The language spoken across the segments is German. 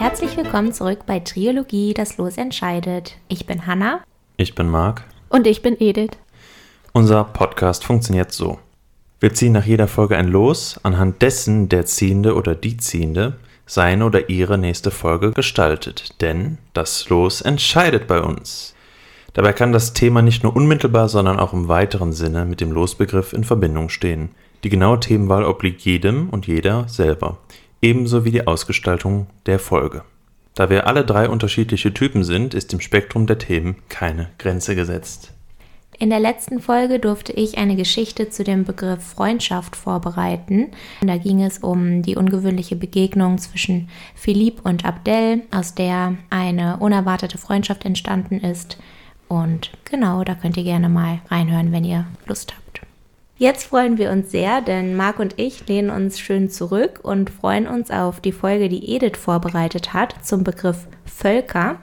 Herzlich willkommen zurück bei Triologie, das Los entscheidet. Ich bin Hanna. Ich bin Marc. Und ich bin Edith. Unser Podcast funktioniert so. Wir ziehen nach jeder Folge ein Los, anhand dessen der Ziehende oder die Ziehende seine oder ihre nächste Folge gestaltet. Denn das Los entscheidet bei uns. Dabei kann das Thema nicht nur unmittelbar, sondern auch im weiteren Sinne mit dem Losbegriff in Verbindung stehen. Die genaue Themenwahl obliegt jedem und jeder selber, ebenso wie die Ausgestaltung der Folge. Da wir alle drei unterschiedliche Typen sind, ist im Spektrum der Themen keine Grenze gesetzt. In der letzten Folge durfte ich eine Geschichte zu dem Begriff Freundschaft vorbereiten. Da ging es um die ungewöhnliche Begegnung zwischen Philippe und Abdel, aus der eine unerwartete Freundschaft entstanden ist. Und genau, da könnt ihr gerne mal reinhören, wenn ihr Lust habt. Jetzt freuen wir uns sehr, denn Marc und ich lehnen uns schön zurück und freuen uns auf die Folge, die Edith vorbereitet hat zum Begriff Völker.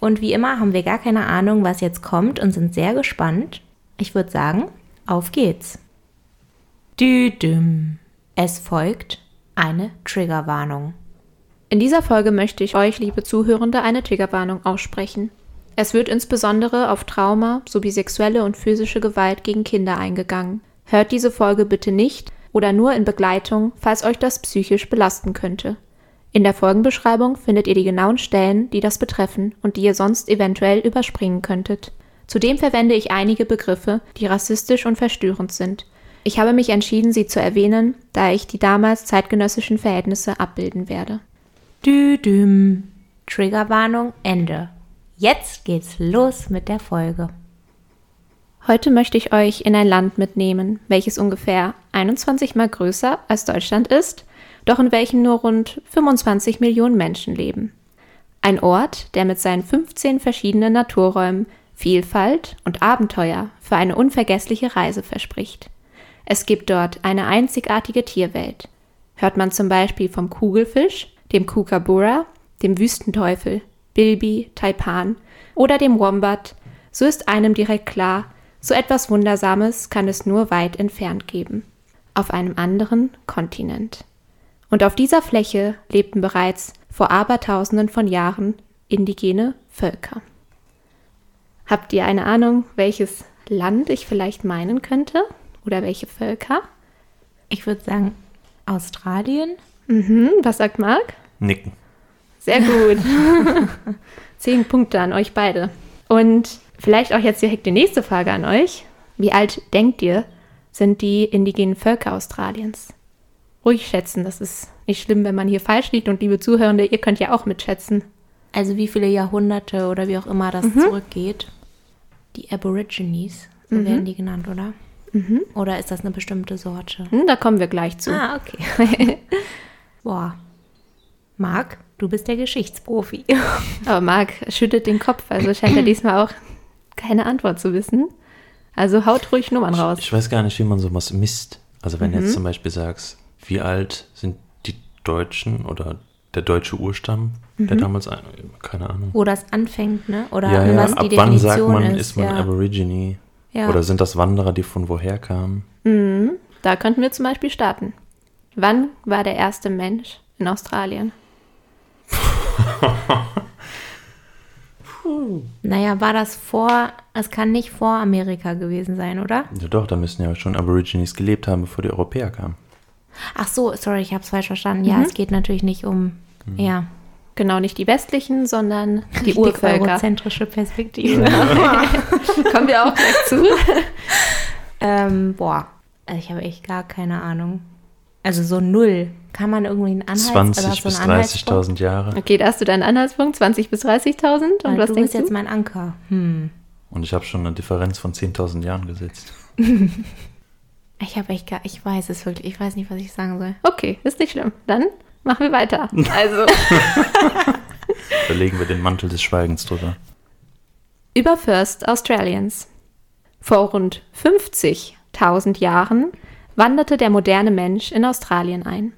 Und wie immer haben wir gar keine Ahnung, was jetzt kommt und sind sehr gespannt. Ich würde sagen, auf geht's. Düdüm. Es folgt eine Triggerwarnung. In dieser Folge möchte ich euch, liebe Zuhörende, eine Triggerwarnung aussprechen. Es wird insbesondere auf Trauma sowie sexuelle und physische Gewalt gegen Kinder eingegangen. Hört diese Folge bitte nicht oder nur in Begleitung, falls euch das psychisch belasten könnte. In der Folgenbeschreibung findet ihr die genauen Stellen, die das betreffen und die ihr sonst eventuell überspringen könntet. Zudem verwende ich einige Begriffe, die rassistisch und verstörend sind. Ich habe mich entschieden, sie zu erwähnen, da ich die damals zeitgenössischen Verhältnisse abbilden werde. Düdüm. Triggerwarnung Ende. Jetzt geht's los mit der Folge. Heute möchte ich euch in ein Land mitnehmen, welches ungefähr 21 mal größer als Deutschland ist doch in welchem nur rund 25 Millionen Menschen leben. Ein Ort, der mit seinen 15 verschiedenen Naturräumen Vielfalt und Abenteuer für eine unvergessliche Reise verspricht. Es gibt dort eine einzigartige Tierwelt. Hört man zum Beispiel vom Kugelfisch, dem Kookaburra, dem Wüstenteufel, Bilby, Taipan oder dem Wombat, so ist einem direkt klar, so etwas Wundersames kann es nur weit entfernt geben. Auf einem anderen Kontinent. Und auf dieser Fläche lebten bereits vor Abertausenden von Jahren indigene Völker. Habt ihr eine Ahnung, welches Land ich vielleicht meinen könnte? Oder welche Völker? Ich würde sagen Australien. Mhm, was sagt Marc? Nicken. Sehr gut. Zehn Punkte an euch beide. Und vielleicht auch jetzt direkt die nächste Frage an euch. Wie alt denkt ihr, sind die indigenen Völker Australiens? ruhig schätzen. Das ist nicht schlimm, wenn man hier falsch liegt. Und liebe Zuhörende, ihr könnt ja auch mitschätzen. Also wie viele Jahrhunderte oder wie auch immer das mhm. zurückgeht. Die Aborigines, so mhm. werden die genannt, oder? Mhm. Oder ist das eine bestimmte Sorte? Hm, da kommen wir gleich zu. Ah, okay. Boah. Marc, du bist der Geschichtsprofi. Aber Marc schüttet den Kopf, also scheint er diesmal auch keine Antwort zu wissen. Also haut ruhig Nummern raus. Ich, ich weiß gar nicht, wie man sowas misst. Also wenn mhm. jetzt zum Beispiel sagst, wie alt sind die Deutschen oder der deutsche Urstamm, mhm. der damals, keine Ahnung. Wo das anfängt, ne? Oder ja, ja. was die Ab Definition wann sagt man, ist, ist man ja. Aborigine? Ja. Oder sind das Wanderer, die von woher kamen? Mhm. Da könnten wir zum Beispiel starten. Wann war der erste Mensch in Australien? Puh. Naja, war das vor, es kann nicht vor Amerika gewesen sein, oder? Ja doch, da müssen ja schon Aborigines gelebt haben, bevor die Europäer kamen. Ach so, sorry, ich habe es falsch verstanden. Ja, mhm. es geht natürlich nicht um, mhm. ja. Genau, nicht die westlichen, sondern die, die Urvölker. eurozentrische Perspektive. Kommen wir auch gleich zu. ähm, boah, also ich habe echt gar keine Ahnung. Also so null. Kann man irgendwie einen Anhaltspunkt? 20 bis 30.000 Jahre. Okay, da hast du deinen Anhaltspunkt, 20 bis 30.000. Und was du denkst bist jetzt mein Anker. Hm. Und ich habe schon eine Differenz von 10.000 Jahren gesetzt. Ich habe echt gar, ich weiß es wirklich, ich weiß nicht, was ich sagen soll. Okay, ist nicht schlimm. Dann machen wir weiter. Also. da legen wir den Mantel des Schweigens drüber. Über First Australians. Vor rund 50.000 Jahren wanderte der moderne Mensch in Australien ein.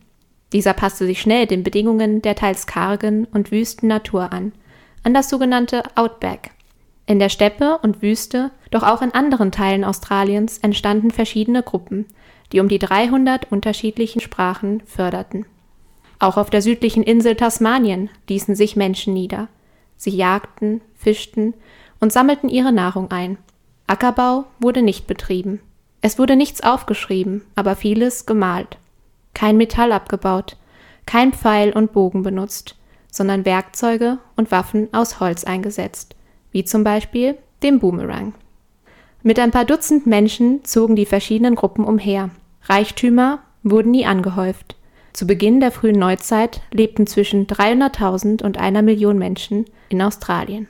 Dieser passte sich schnell den Bedingungen der teils kargen und wüsten Natur an, an das sogenannte Outback. In der Steppe und Wüste, doch auch in anderen Teilen Australiens entstanden verschiedene Gruppen, die um die 300 unterschiedlichen Sprachen förderten. Auch auf der südlichen Insel Tasmanien ließen sich Menschen nieder. Sie jagten, fischten und sammelten ihre Nahrung ein. Ackerbau wurde nicht betrieben. Es wurde nichts aufgeschrieben, aber vieles gemalt. Kein Metall abgebaut, kein Pfeil und Bogen benutzt, sondern Werkzeuge und Waffen aus Holz eingesetzt, wie zum Beispiel dem Boomerang. Mit ein paar Dutzend Menschen zogen die verschiedenen Gruppen umher. Reichtümer wurden nie angehäuft. Zu Beginn der frühen Neuzeit lebten zwischen 300.000 und einer Million Menschen in Australien.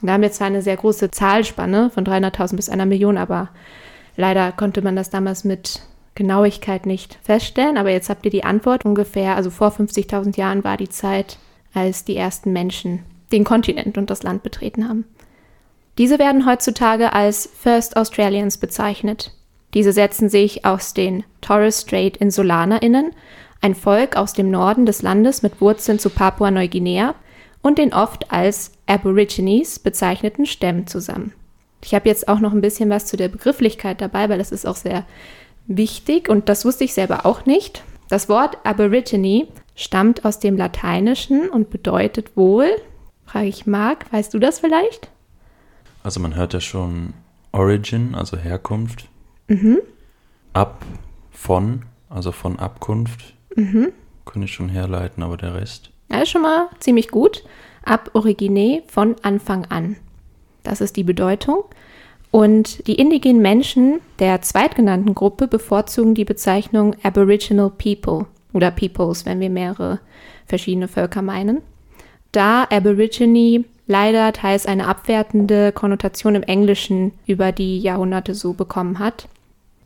Da haben wir zwar eine sehr große Zahlspanne von 300.000 bis einer Million, aber leider konnte man das damals mit Genauigkeit nicht feststellen. Aber jetzt habt ihr die Antwort ungefähr, also vor 50.000 Jahren war die Zeit, als die ersten Menschen den Kontinent und das Land betreten haben. Diese werden heutzutage als First Australians bezeichnet. Diese setzen sich aus den Torres Strait InsulanerInnen, ein Volk aus dem Norden des Landes mit Wurzeln zu Papua-Neuguinea und den oft als Aborigines bezeichneten Stämmen zusammen. Ich habe jetzt auch noch ein bisschen was zu der Begrifflichkeit dabei, weil das ist auch sehr wichtig und das wusste ich selber auch nicht. Das Wort Aborigine stammt aus dem Lateinischen und bedeutet wohl, frage ich Marc, weißt du das vielleicht? Also man hört ja schon Origin, also Herkunft. Mhm. Ab von, also von Abkunft. Mhm. Kann ich schon herleiten, aber der Rest. Ja, ist schon mal ziemlich gut. Ab origine von Anfang an. Das ist die Bedeutung. Und die indigenen Menschen der zweitgenannten Gruppe bevorzugen die Bezeichnung Aboriginal People oder Peoples, wenn wir mehrere verschiedene Völker meinen. Da Aborigine leider teils eine abwertende Konnotation im Englischen über die Jahrhunderte so bekommen hat.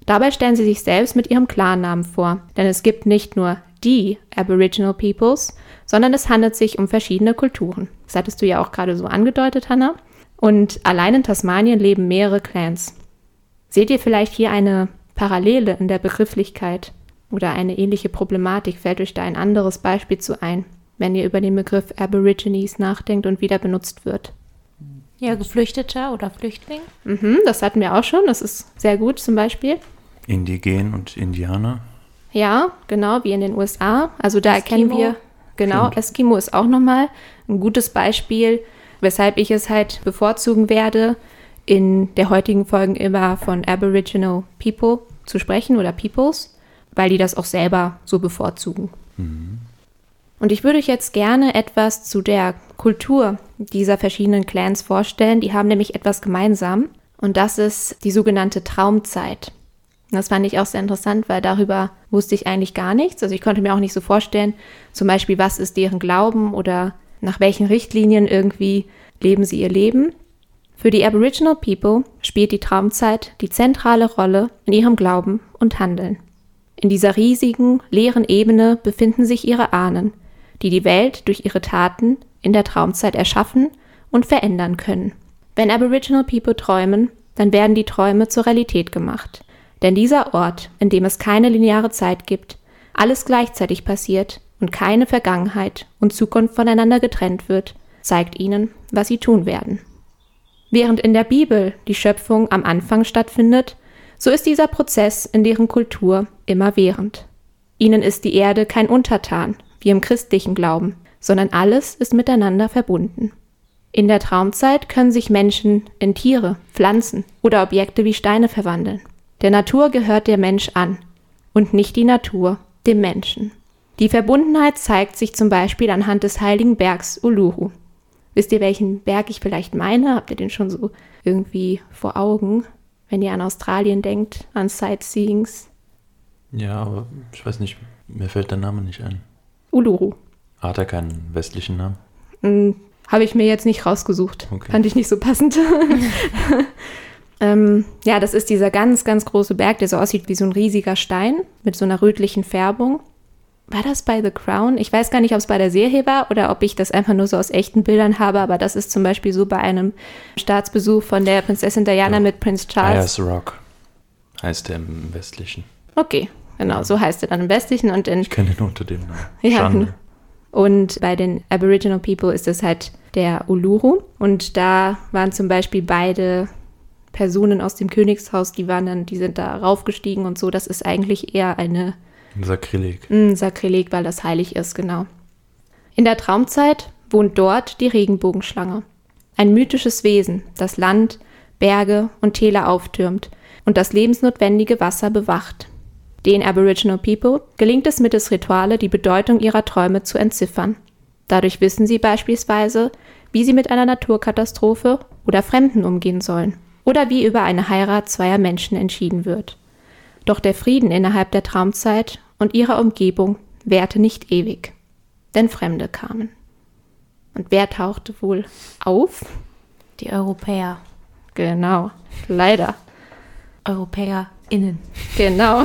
Dabei stellen sie sich selbst mit ihrem Klarnamen vor, denn es gibt nicht nur die Aboriginal Peoples, sondern es handelt sich um verschiedene Kulturen. Das hattest du ja auch gerade so angedeutet, Hannah. Und allein in Tasmanien leben mehrere Clans. Seht ihr vielleicht hier eine Parallele in der Begrifflichkeit oder eine ähnliche Problematik? Fällt euch da ein anderes Beispiel zu ein? wenn ihr über den Begriff Aborigines nachdenkt und wieder benutzt wird. Ja, Geflüchteter oder Flüchtling. Mhm, das hatten wir auch schon. Das ist sehr gut zum Beispiel. Indigen und Indianer. Ja, genau, wie in den USA. Also da Eskimo. erkennen wir, genau, Stimmt. Eskimo ist auch nochmal ein gutes Beispiel, weshalb ich es halt bevorzugen werde, in der heutigen Folge immer von Aboriginal People zu sprechen oder Peoples, weil die das auch selber so bevorzugen. Mhm. Und ich würde euch jetzt gerne etwas zu der Kultur dieser verschiedenen Clans vorstellen. Die haben nämlich etwas gemeinsam und das ist die sogenannte Traumzeit. Das fand ich auch sehr interessant, weil darüber wusste ich eigentlich gar nichts. Also ich konnte mir auch nicht so vorstellen, zum Beispiel, was ist deren Glauben oder nach welchen Richtlinien irgendwie leben sie ihr Leben. Für die Aboriginal People spielt die Traumzeit die zentrale Rolle in ihrem Glauben und Handeln. In dieser riesigen, leeren Ebene befinden sich ihre Ahnen, die die Welt durch ihre Taten in der Traumzeit erschaffen und verändern können. Wenn Aboriginal People träumen, dann werden die Träume zur Realität gemacht. Denn dieser Ort, in dem es keine lineare Zeit gibt, alles gleichzeitig passiert und keine Vergangenheit und Zukunft voneinander getrennt wird, zeigt ihnen, was sie tun werden. Während in der Bibel die Schöpfung am Anfang stattfindet, so ist dieser Prozess in deren Kultur immerwährend. Ihnen ist die Erde kein Untertan, wie im christlichen Glauben, sondern alles ist miteinander verbunden. In der Traumzeit können sich Menschen in Tiere, Pflanzen oder Objekte wie Steine verwandeln. Der Natur gehört der Mensch an und nicht die Natur dem Menschen. Die Verbundenheit zeigt sich zum Beispiel anhand des heiligen Bergs Uluru. Wisst ihr, welchen Berg ich vielleicht meine? Habt ihr den schon so irgendwie vor Augen, wenn ihr an Australien denkt, an Sightseeings? Ja, aber ich weiß nicht, mir fällt der Name nicht ein. Uluru. Hat er keinen westlichen Namen? Hm, Habe ich mir jetzt nicht rausgesucht. Okay. Fand ich nicht so passend. ähm, ja, das ist dieser ganz, ganz große Berg, der so aussieht wie so ein riesiger Stein mit so einer rötlichen Färbung. War das bei The Crown? Ich weiß gar nicht, ob es bei der Serie war oder ob ich das einfach nur so aus echten Bildern habe, aber das ist zum Beispiel so bei einem Staatsbesuch von der Prinzessin Diana ja. mit Prinz Charles. Ayers Rock heißt der im Westlichen. Okay, Genau, so heißt er dann im Westlichen und in. Ich kenne ihn unter dem Namen. Ja. Schande. Und bei den Aboriginal People ist es halt der Uluru. Und da waren zum Beispiel beide Personen aus dem Königshaus, die waren dann, die sind da raufgestiegen und so. Das ist eigentlich eher eine Sakrileg. Mm, Sakrileg, weil das heilig ist, genau. In der Traumzeit wohnt dort die Regenbogenschlange. Ein mythisches Wesen, das Land, Berge und Täler auftürmt und das lebensnotwendige Wasser bewacht. Den Aboriginal People gelingt es mittels Rituale, die Bedeutung ihrer Träume zu entziffern. Dadurch wissen sie beispielsweise, wie sie mit einer Naturkatastrophe oder Fremden umgehen sollen oder wie über eine Heirat zweier Menschen entschieden wird. Doch der Frieden innerhalb der Traumzeit und ihrer Umgebung währte nicht ewig, denn Fremde kamen. Und wer tauchte wohl auf? Die Europäer. Genau, leider. EuropäerInnen. Genau.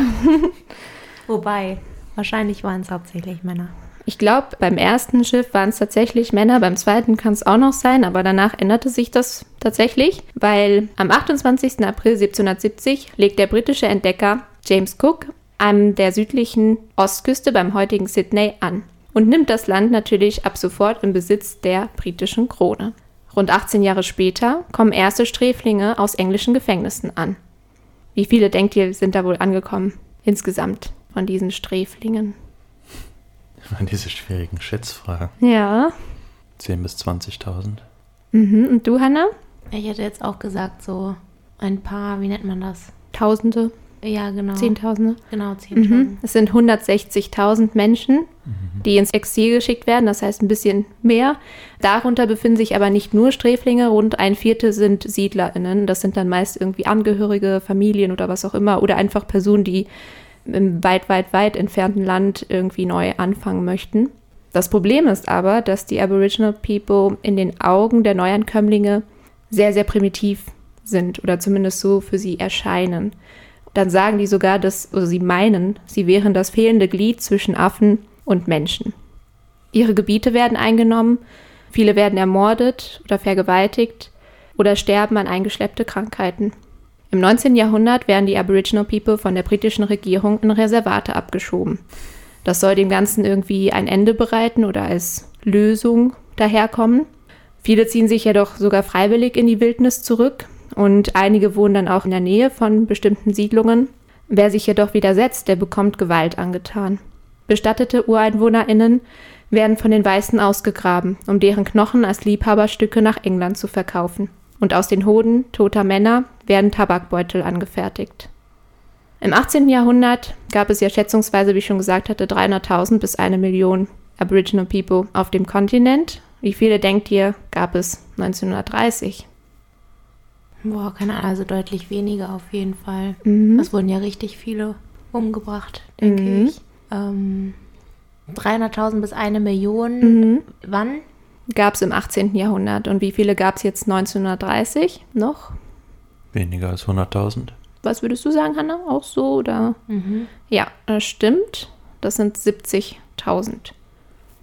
Wobei, wahrscheinlich waren es hauptsächlich Männer. Ich glaube, beim ersten Schiff waren es tatsächlich Männer, beim zweiten kann es auch noch sein, aber danach änderte sich das tatsächlich, weil am 28. April 1770 legt der britische Entdecker James Cook an der südlichen Ostküste beim heutigen Sydney an und nimmt das Land natürlich ab sofort in Besitz der britischen Krone. Rund 18 Jahre später kommen erste Sträflinge aus englischen Gefängnissen an. Wie viele denkt ihr, sind da wohl angekommen insgesamt von diesen Sträflingen? Diese schwierigen Schätzfragen. Ja. 10.000 bis 20.000. Mhm. Und du, Hanna? Ich hätte jetzt auch gesagt, so ein paar, wie nennt man das? Tausende, Ja, genau. Zehntausende? Genau, 10.000. Mhm. Es sind 160.000 Menschen, die ins Exil geschickt werden, das heißt ein bisschen mehr. Darunter befinden sich aber nicht nur Sträflinge, rund ein Viertel sind SiedlerInnen. Das sind dann meist irgendwie Angehörige, Familien oder was auch immer oder einfach Personen, die im weit, weit, weit entfernten Land irgendwie neu anfangen möchten. Das Problem ist aber, dass die Aboriginal People in den Augen der Neuankömmlinge sehr, sehr primitiv sind oder zumindest so für sie erscheinen. Dann sagen die sogar, dass, oder sie meinen, sie wären das fehlende Glied zwischen Affen und Menschen. Ihre Gebiete werden eingenommen, viele werden ermordet oder vergewaltigt oder sterben an eingeschleppte Krankheiten. Im 19. Jahrhundert werden die Aboriginal People von der britischen Regierung in Reservate abgeschoben. Das soll dem Ganzen irgendwie ein Ende bereiten oder als Lösung daherkommen. Viele ziehen sich jedoch sogar freiwillig in die Wildnis zurück und einige wohnen dann auch in der Nähe von bestimmten Siedlungen. Wer sich jedoch widersetzt, der bekommt Gewalt angetan. Bestattete UreinwohnerInnen werden von den Weißen ausgegraben, um deren Knochen als Liebhaberstücke nach England zu verkaufen. Und aus den Hoden toter Männer werden Tabakbeutel angefertigt. Im 18. Jahrhundert gab es ja schätzungsweise, wie ich schon gesagt hatte, 300.000 bis eine Million Aboriginal People auf dem Kontinent. Wie viele denkt ihr, gab es 1930? Boah, keine Ahnung, also deutlich weniger auf jeden Fall. Mhm. Es wurden ja richtig viele umgebracht, denke Mhm. ich. Ähm, 300.000 bis eine Million. Mhm. Wann? Gab es im 18. Jahrhundert. Und wie viele gab es jetzt 1930 noch? Weniger als 100.000. Was würdest du sagen, Hanna? Auch so oder? Mhm. Ja, das stimmt. Das sind 70.000.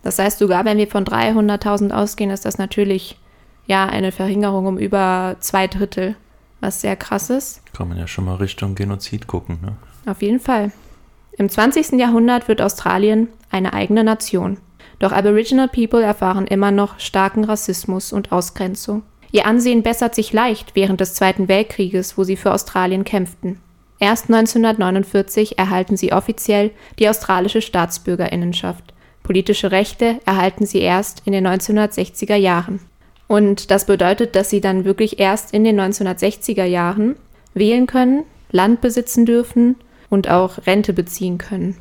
Das heißt, sogar wenn wir von 300.000 ausgehen, ist das natürlich ja eine Verringerung um über zwei Drittel, was sehr krass ist. Kann man ja schon mal Richtung Genozid gucken, ne? Auf jeden Fall. Im 20. Jahrhundert wird Australien eine eigene Nation. Doch Aboriginal People erfahren immer noch starken Rassismus und Ausgrenzung. Ihr Ansehen bessert sich leicht während des Zweiten Weltkrieges, wo sie für Australien kämpften. Erst 1949 erhalten sie offiziell die australische Staatsbürgerinnenschaft. Politische Rechte erhalten sie erst in den 1960er Jahren. Und das bedeutet, dass sie dann wirklich erst in den 1960er Jahren wählen können, Land besitzen dürfen und auch Rente beziehen können.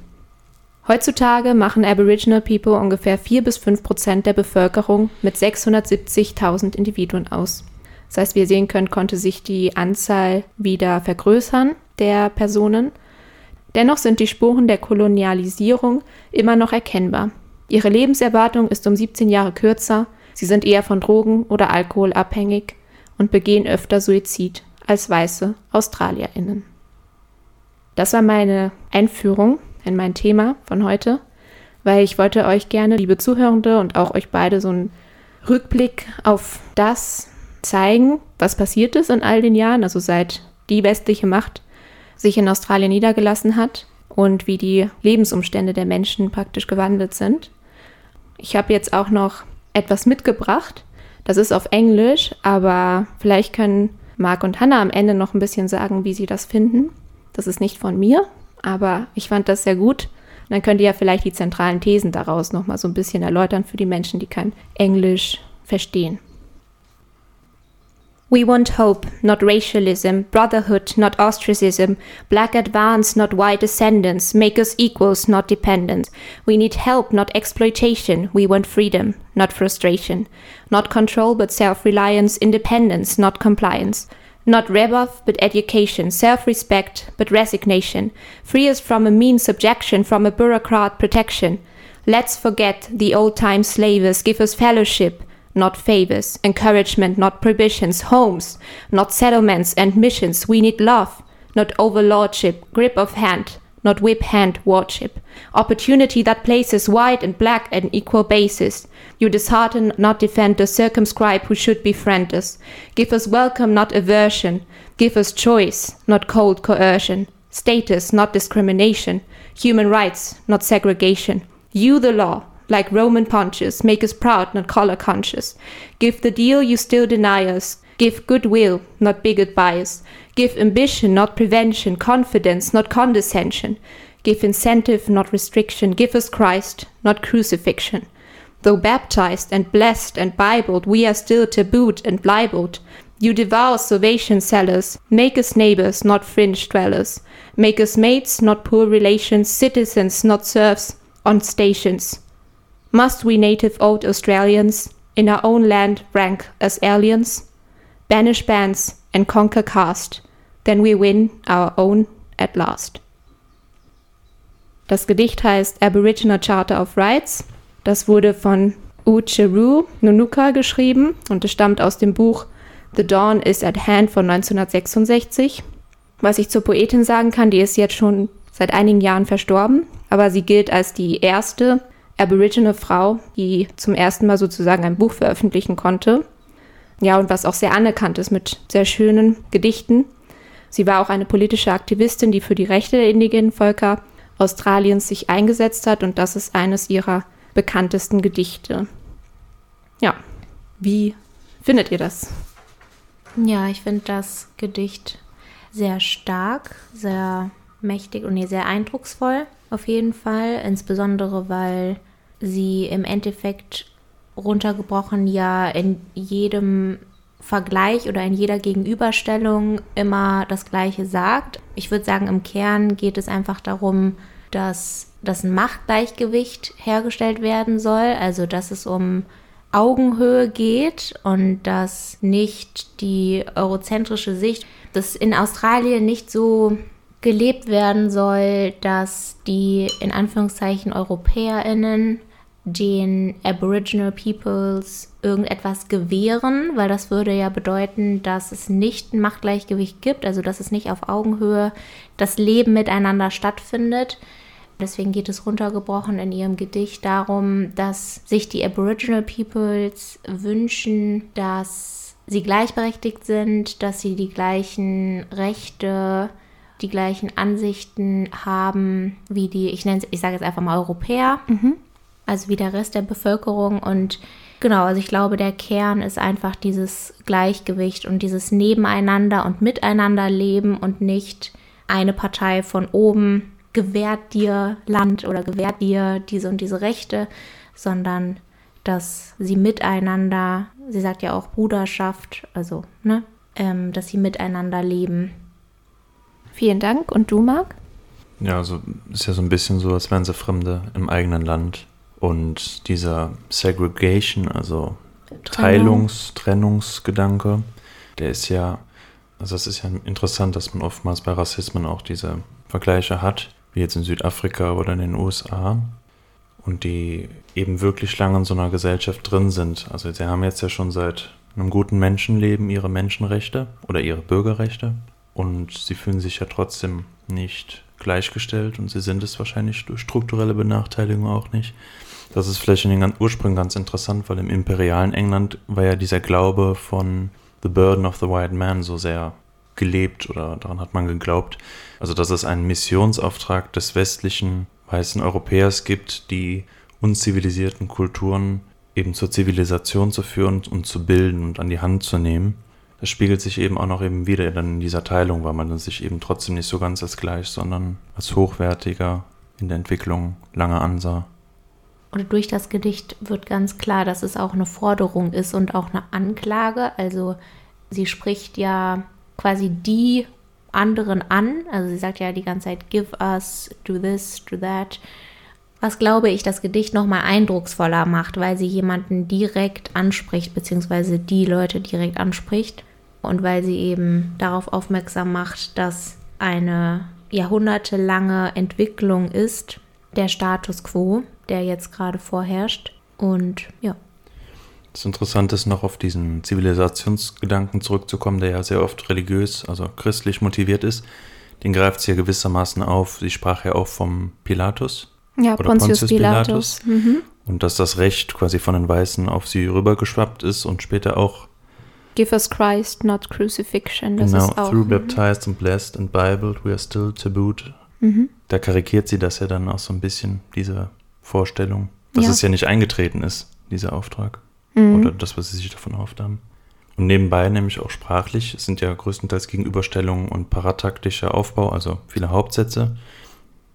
Heutzutage machen Aboriginal People ungefähr 4 bis 5 Prozent der Bevölkerung mit 670.000 Individuen aus. Das heißt, wie ihr sehen könnt, konnte sich die Anzahl wieder vergrößern der Personen. Dennoch sind die Spuren der Kolonialisierung immer noch erkennbar. Ihre Lebenserwartung ist um 17 Jahre kürzer, sie sind eher von Drogen oder Alkohol abhängig und begehen öfter Suizid als weiße AustralierInnen. Das war meine Einführung in mein Thema von heute, weil ich wollte euch gerne, liebe Zuhörende und auch euch beide, so einen Rückblick auf das zeigen, was passiert ist in all den Jahren, also seit die westliche Macht sich in Australien niedergelassen hat und wie die Lebensumstände der Menschen praktisch gewandelt sind. Ich habe jetzt auch noch etwas mitgebracht. Das ist auf Englisch, aber vielleicht können Marc und Hannah am Ende noch ein bisschen sagen, wie sie das finden. Das ist nicht von mir, aber ich fand das sehr gut dann könnt ihr ja vielleicht die zentralen Thesen daraus nochmal so ein bisschen erläutern für die Menschen, die kein Englisch verstehen. We want hope, not racialism, brotherhood, not ostracism, black advance, not white ascendance, make us equals, not dependents. We need help, not exploitation. We want freedom, not frustration. Not control, but self reliance, independence, not compliance. Not rebuff, but education, self respect, but resignation. Free us from a mean subjection, from a bureaucrat protection. Let's forget the old time slavers, give us fellowship not favors, encouragement, not prohibitions, homes, not settlements and missions. We need love, not overlordship, grip of hand, not whip hand worship. Opportunity that places white and black at an equal basis. You dishearten, not defend the circumscribe who should befriend us. Give us welcome, not aversion. Give us choice, not cold coercion. Status, not discrimination. Human rights, not segregation. You, the law, like Roman Pontius, make us proud, not color conscious. Give the deal you still deny us. Give goodwill, not bigot bias. Give ambition, not prevention. Confidence, not condescension. Give incentive, not restriction. Give us Christ, not crucifixion. Though baptized and blessed and Bibled, we are still tabooed and libeled. You devour salvation sellers. Make us neighbors, not fringe dwellers. Make us mates, not poor relations. Citizens, not serfs on stations. Must we native old Australians in our own land rank as aliens? Banish bands and conquer caste, then we win our own at last. Das Gedicht heißt Aboriginal Charter of Rights. Das wurde von Ucheru Nunuka geschrieben und es stammt aus dem Buch The Dawn is at Hand von 1966. Was ich zur Poetin sagen kann, die ist jetzt schon seit einigen Jahren verstorben, aber sie gilt als die erste Aboriginal Frau, die zum ersten Mal sozusagen ein Buch veröffentlichen konnte. Ja, und was auch sehr anerkannt ist mit sehr schönen Gedichten. Sie war auch eine politische Aktivistin, die für die Rechte der indigenen Völker Australiens sich eingesetzt hat und das ist eines ihrer bekanntesten Gedichte. Ja, wie findet ihr das? Ja, ich finde das Gedicht sehr stark, sehr mächtig und sehr eindrucksvoll auf jeden Fall, insbesondere weil sie im Endeffekt runtergebrochen ja in jedem Vergleich oder in jeder Gegenüberstellung immer das Gleiche sagt. Ich würde sagen, im Kern geht es einfach darum, dass das Machtgleichgewicht hergestellt werden soll, also dass es um Augenhöhe geht und dass nicht die eurozentrische Sicht, dass in Australien nicht so gelebt werden soll, dass die in Anführungszeichen EuropäerInnen den Aboriginal Peoples irgendetwas gewähren, weil das würde ja bedeuten, dass es nicht ein Machtgleichgewicht gibt, also dass es nicht auf Augenhöhe das Leben miteinander stattfindet. Deswegen geht es runtergebrochen in ihrem Gedicht darum, dass sich die Aboriginal Peoples wünschen, dass sie gleichberechtigt sind, dass sie die gleichen Rechte die gleichen Ansichten haben wie die, ich nenne ich sage jetzt einfach mal Europäer, mhm. Also wie der Rest der Bevölkerung. Und genau, also ich glaube, der Kern ist einfach dieses Gleichgewicht und dieses Nebeneinander und Miteinander leben und nicht eine Partei von oben gewährt dir Land oder gewährt dir diese und diese Rechte, sondern dass sie miteinander, sie sagt ja auch Bruderschaft, also, ne, ähm, dass sie miteinander leben Vielen Dank. Und du, Marc? Ja, also ist ja so ein bisschen so, als wären sie Fremde im eigenen Land. Und dieser Segregation, also Teilungs-, Trennungsgedanke, der ist ja, also es ist ja interessant, dass man oftmals bei Rassismen auch diese Vergleiche hat, wie jetzt in Südafrika oder in den USA. Und die eben wirklich lange in so einer Gesellschaft drin sind. Also sie haben jetzt ja schon seit einem guten Menschenleben ihre Menschenrechte oder ihre Bürgerrechte. Und sie fühlen sich ja trotzdem nicht gleichgestellt und sie sind es wahrscheinlich durch strukturelle Benachteiligung auch nicht. Das ist vielleicht in den Ursprüngen ganz interessant, weil im imperialen England war ja dieser Glaube von The Burden of the White Man so sehr gelebt oder daran hat man geglaubt. Also, dass es einen Missionsauftrag des westlichen weißen Europäers gibt, die unzivilisierten Kulturen eben zur Zivilisation zu führen und zu bilden und an die Hand zu nehmen das spiegelt sich eben auch noch eben wieder dann in dieser Teilung, weil man sich eben trotzdem nicht so ganz als gleich, sondern als hochwertiger in der Entwicklung lange ansah. Und durch das Gedicht wird ganz klar, dass es auch eine Forderung ist und auch eine Anklage. Also sie spricht ja quasi die anderen an. Also sie sagt ja die ganze Zeit, give us, do this, do that. Was glaube ich, das Gedicht nochmal eindrucksvoller macht, weil sie jemanden direkt anspricht, beziehungsweise die Leute direkt anspricht. Und weil sie eben darauf aufmerksam macht, dass eine jahrhundertelange Entwicklung ist, der Status quo, der jetzt gerade vorherrscht. Und ja. Das Interessante ist noch auf diesen Zivilisationsgedanken zurückzukommen, der ja sehr oft religiös, also christlich motiviert ist. Den greift sie ja gewissermaßen auf. Sie sprach ja auch vom Pilatus. Ja, oder Pontius, Pontius Pilatus. Pilatus. Mhm. Und dass das Recht quasi von den Weißen auf sie rübergeschwappt ist und später auch. Give us Christ, not crucifixion. Das genau, ist auch, through mhm. baptized and blessed and bibled, we are still tabooed. Mhm. Da karikiert sie das ja dann auch so ein bisschen, diese Vorstellung, dass ja. es ja nicht eingetreten ist, dieser Auftrag. Mhm. Oder das, was sie sich davon erhofft haben. Und nebenbei nämlich auch sprachlich, sind ja größtenteils Gegenüberstellungen und parataktischer Aufbau, also viele Hauptsätze,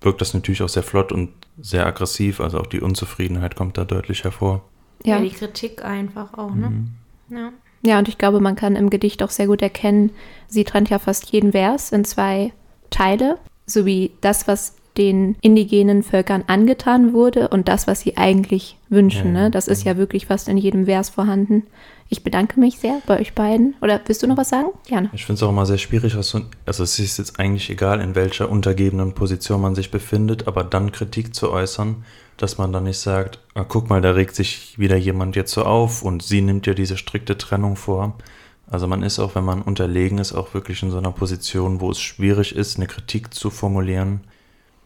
wirkt das natürlich auch sehr flott und sehr aggressiv, also auch die Unzufriedenheit kommt da deutlich hervor. Ja, ja die Kritik einfach auch, ne? Mhm. Ja. Ja, und ich glaube, man kann im Gedicht auch sehr gut erkennen, sie trennt ja fast jeden Vers in zwei Teile, sowie das, was den indigenen Völkern angetan wurde und das, was sie eigentlich wünschen. Ja, ne? Das ist ja wirklich fast in jedem Vers vorhanden. Ich bedanke mich sehr bei euch beiden. Oder willst du noch was sagen? Gerne. Ich finde es auch immer sehr schwierig, also es ist jetzt eigentlich egal, in welcher untergebenen Position man sich befindet, aber dann Kritik zu äußern, dass man dann nicht sagt, ah, guck mal, da regt sich wieder jemand jetzt so auf und sie nimmt ja diese strikte Trennung vor. Also man ist auch, wenn man unterlegen ist, auch wirklich in so einer Position, wo es schwierig ist, eine Kritik zu formulieren,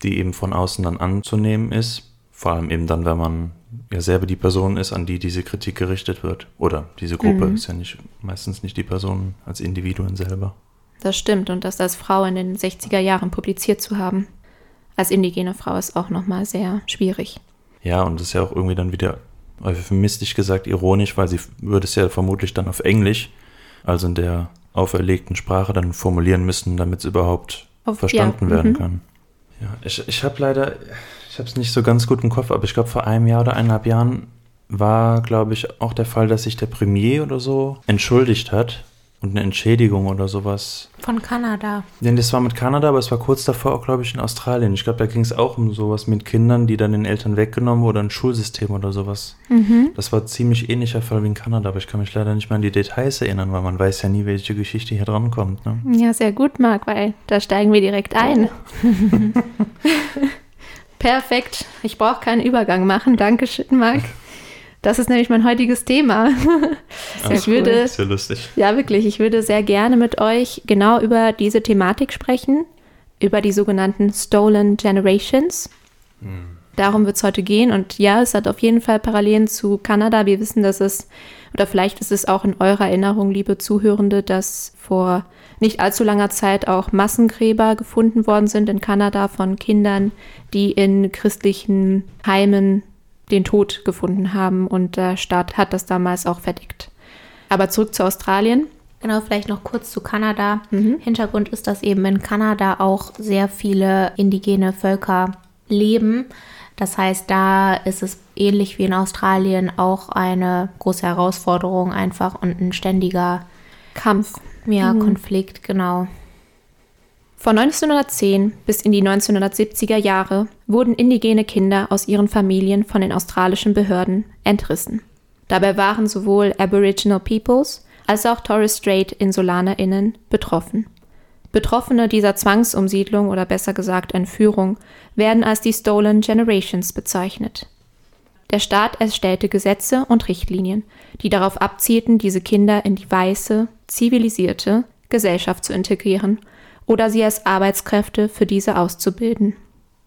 die eben von außen dann anzunehmen ist. Vor allem eben dann, wenn man ja selber die Person ist, an die diese Kritik gerichtet wird. Oder diese Gruppe mhm. ist ja nicht meistens nicht die Person als Individuen selber. Das stimmt und das als Frau in den 60er Jahren publiziert zu haben, als indigene Frau ist auch nochmal sehr schwierig. Ja, und das ist ja auch irgendwie dann wieder euphemistisch gesagt ironisch, weil sie würde es ja vermutlich dann auf Englisch, also in der auferlegten Sprache, dann formulieren müssen, damit es überhaupt auf, verstanden ja, werden mhm. kann. Ja, ich, ich habe leider, ich habe es nicht so ganz gut im Kopf, aber ich glaube, vor einem Jahr oder eineinhalb Jahren war, glaube ich, auch der Fall, dass sich der Premier oder so entschuldigt hat und eine Entschädigung oder sowas. Von Kanada. Denn das war mit Kanada, aber es war kurz davor auch, glaube ich, in Australien. Ich glaube, da ging es auch um sowas mit Kindern, die dann den Eltern weggenommen wurden, ein Schulsystem oder sowas. Mhm. Das war ziemlich ähnlicher Fall wie in Kanada, aber ich kann mich leider nicht mehr an die Details erinnern, weil man weiß ja nie, welche Geschichte hier dran kommt. Ne? Ja, sehr gut, Marc, weil da steigen wir direkt ein. Perfekt. Ich brauche keinen Übergang machen. Dankeschön, Marc. Das ist nämlich mein heutiges Thema. Sehr ich würde, cool. Sehr lustig. Ja, wirklich. Ich würde sehr gerne mit euch genau über diese Thematik sprechen, über die sogenannten Stolen Generations. Hm. Darum wird es heute gehen. Und ja, es hat auf jeden Fall Parallelen zu Kanada. Wir wissen, dass es, oder vielleicht ist es auch in eurer Erinnerung, liebe Zuhörende, dass vor nicht allzu langer Zeit auch Massengräber gefunden worden sind in Kanada von Kindern, die in christlichen Heimen den Tod gefunden haben und der Staat hat das damals auch verdeckt. Aber zurück zu Australien. Genau, vielleicht noch kurz zu Kanada. Mhm. Hintergrund ist, dass eben in Kanada auch sehr viele indigene Völker leben. Das heißt, da ist es ähnlich wie in Australien auch eine große Herausforderung einfach und ein ständiger Kampf. Ja, mhm. Konflikt, genau. Von 1910 bis in die 1970er Jahre wurden indigene Kinder aus ihren Familien von den australischen Behörden entrissen. Dabei waren sowohl Aboriginal Peoples als auch Torres Strait InsulanerInnen betroffen. Betroffene dieser Zwangsumsiedlung oder besser gesagt Entführung werden als die Stolen Generations bezeichnet. Der Staat erstellte Gesetze und Richtlinien, die darauf abzielten, diese Kinder in die weiße, zivilisierte Gesellschaft zu integrieren oder sie als Arbeitskräfte für diese auszubilden.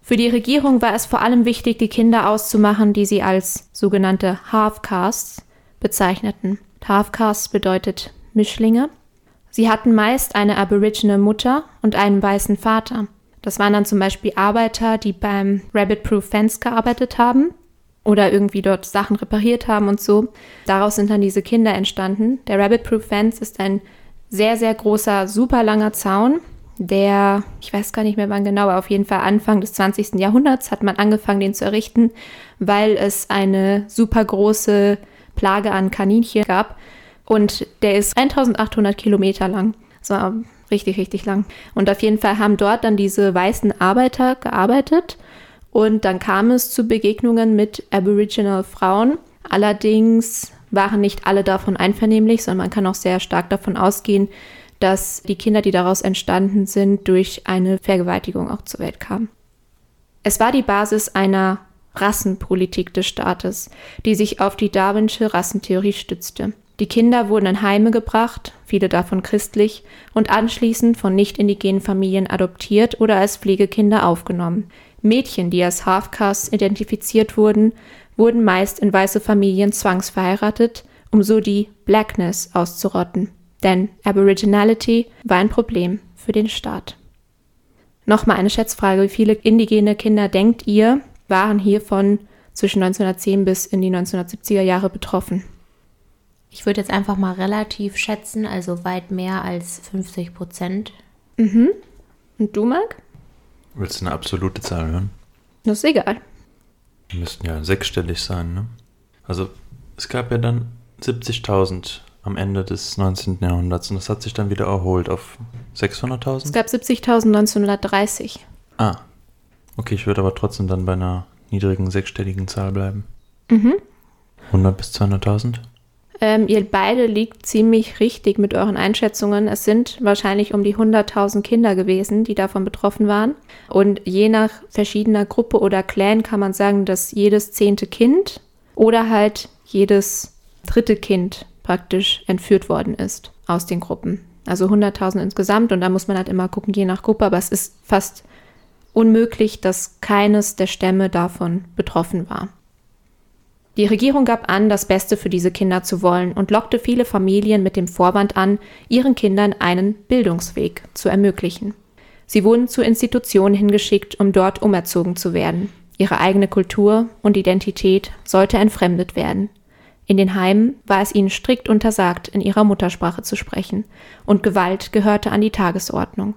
Für die Regierung war es vor allem wichtig, die Kinder auszumachen, die sie als sogenannte Half-Castes bezeichneten. Half-Castes bedeutet Mischlinge. Sie hatten meist eine Aboriginal Mutter und einen weißen Vater. Das waren dann zum Beispiel Arbeiter, die beim Rabbit Proof Fence gearbeitet haben oder irgendwie dort Sachen repariert haben und so. Daraus sind dann diese Kinder entstanden. Der Rabbit Proof Fence ist ein sehr, sehr großer, super langer Zaun, der, ich weiß gar nicht mehr wann genau, aber auf jeden Fall Anfang des 20. Jahrhunderts hat man angefangen, den zu errichten, weil es eine super große Plage an Kaninchen gab. Und der ist 1800 Kilometer lang. War richtig, richtig lang. Und auf jeden Fall haben dort dann diese weißen Arbeiter gearbeitet. Und dann kam es zu Begegnungen mit Aboriginal Frauen. Allerdings waren nicht alle davon einvernehmlich, sondern man kann auch sehr stark davon ausgehen, dass die Kinder, die daraus entstanden sind, durch eine Vergewaltigung auch zur Welt kamen. Es war die Basis einer Rassenpolitik des Staates, die sich auf die Darwinsche Rassentheorie stützte. Die Kinder wurden in Heime gebracht, viele davon christlich, und anschließend von nicht indigenen Familien adoptiert oder als Pflegekinder aufgenommen. Mädchen, die als Half-Castes identifiziert wurden, wurden meist in weiße Familien zwangsverheiratet, um so die Blackness auszurotten. Denn Aboriginality war ein Problem für den Staat. Nochmal eine Schätzfrage. Wie viele indigene Kinder denkt ihr, waren hiervon zwischen 1910 bis in die 1970er Jahre betroffen? Ich würde jetzt einfach mal relativ schätzen, also weit mehr als 50 Prozent. Mhm. Und du, Marc? Willst du eine absolute Zahl hören? Das ist egal. Die müssten ja sechsstellig sein, ne? Also es gab ja dann 70.000 am Ende des 19. Jahrhunderts und das hat sich dann wieder erholt auf 600.000? Es gab 70.000 1930. Ah, okay, ich würde aber trotzdem dann bei einer niedrigen sechsstelligen Zahl bleiben. Mhm. 100 bis 200.000? Ähm, ihr beide liegt ziemlich richtig mit euren Einschätzungen. Es sind wahrscheinlich um die 100.000 Kinder gewesen, die davon betroffen waren. Und je nach verschiedener Gruppe oder Clan kann man sagen, dass jedes zehnte Kind oder halt jedes dritte Kind praktisch entführt worden ist aus den Gruppen. Also 100.000 insgesamt und da muss man halt immer gucken, je nach Gruppe, aber es ist fast unmöglich, dass keines der Stämme davon betroffen war. Die Regierung gab an, das Beste für diese Kinder zu wollen und lockte viele Familien mit dem Vorwand an, ihren Kindern einen Bildungsweg zu ermöglichen. Sie wurden zu Institutionen hingeschickt, um dort umerzogen zu werden. Ihre eigene Kultur und Identität sollte entfremdet werden. In den Heimen war es ihnen strikt untersagt, in ihrer Muttersprache zu sprechen, und Gewalt gehörte an die Tagesordnung.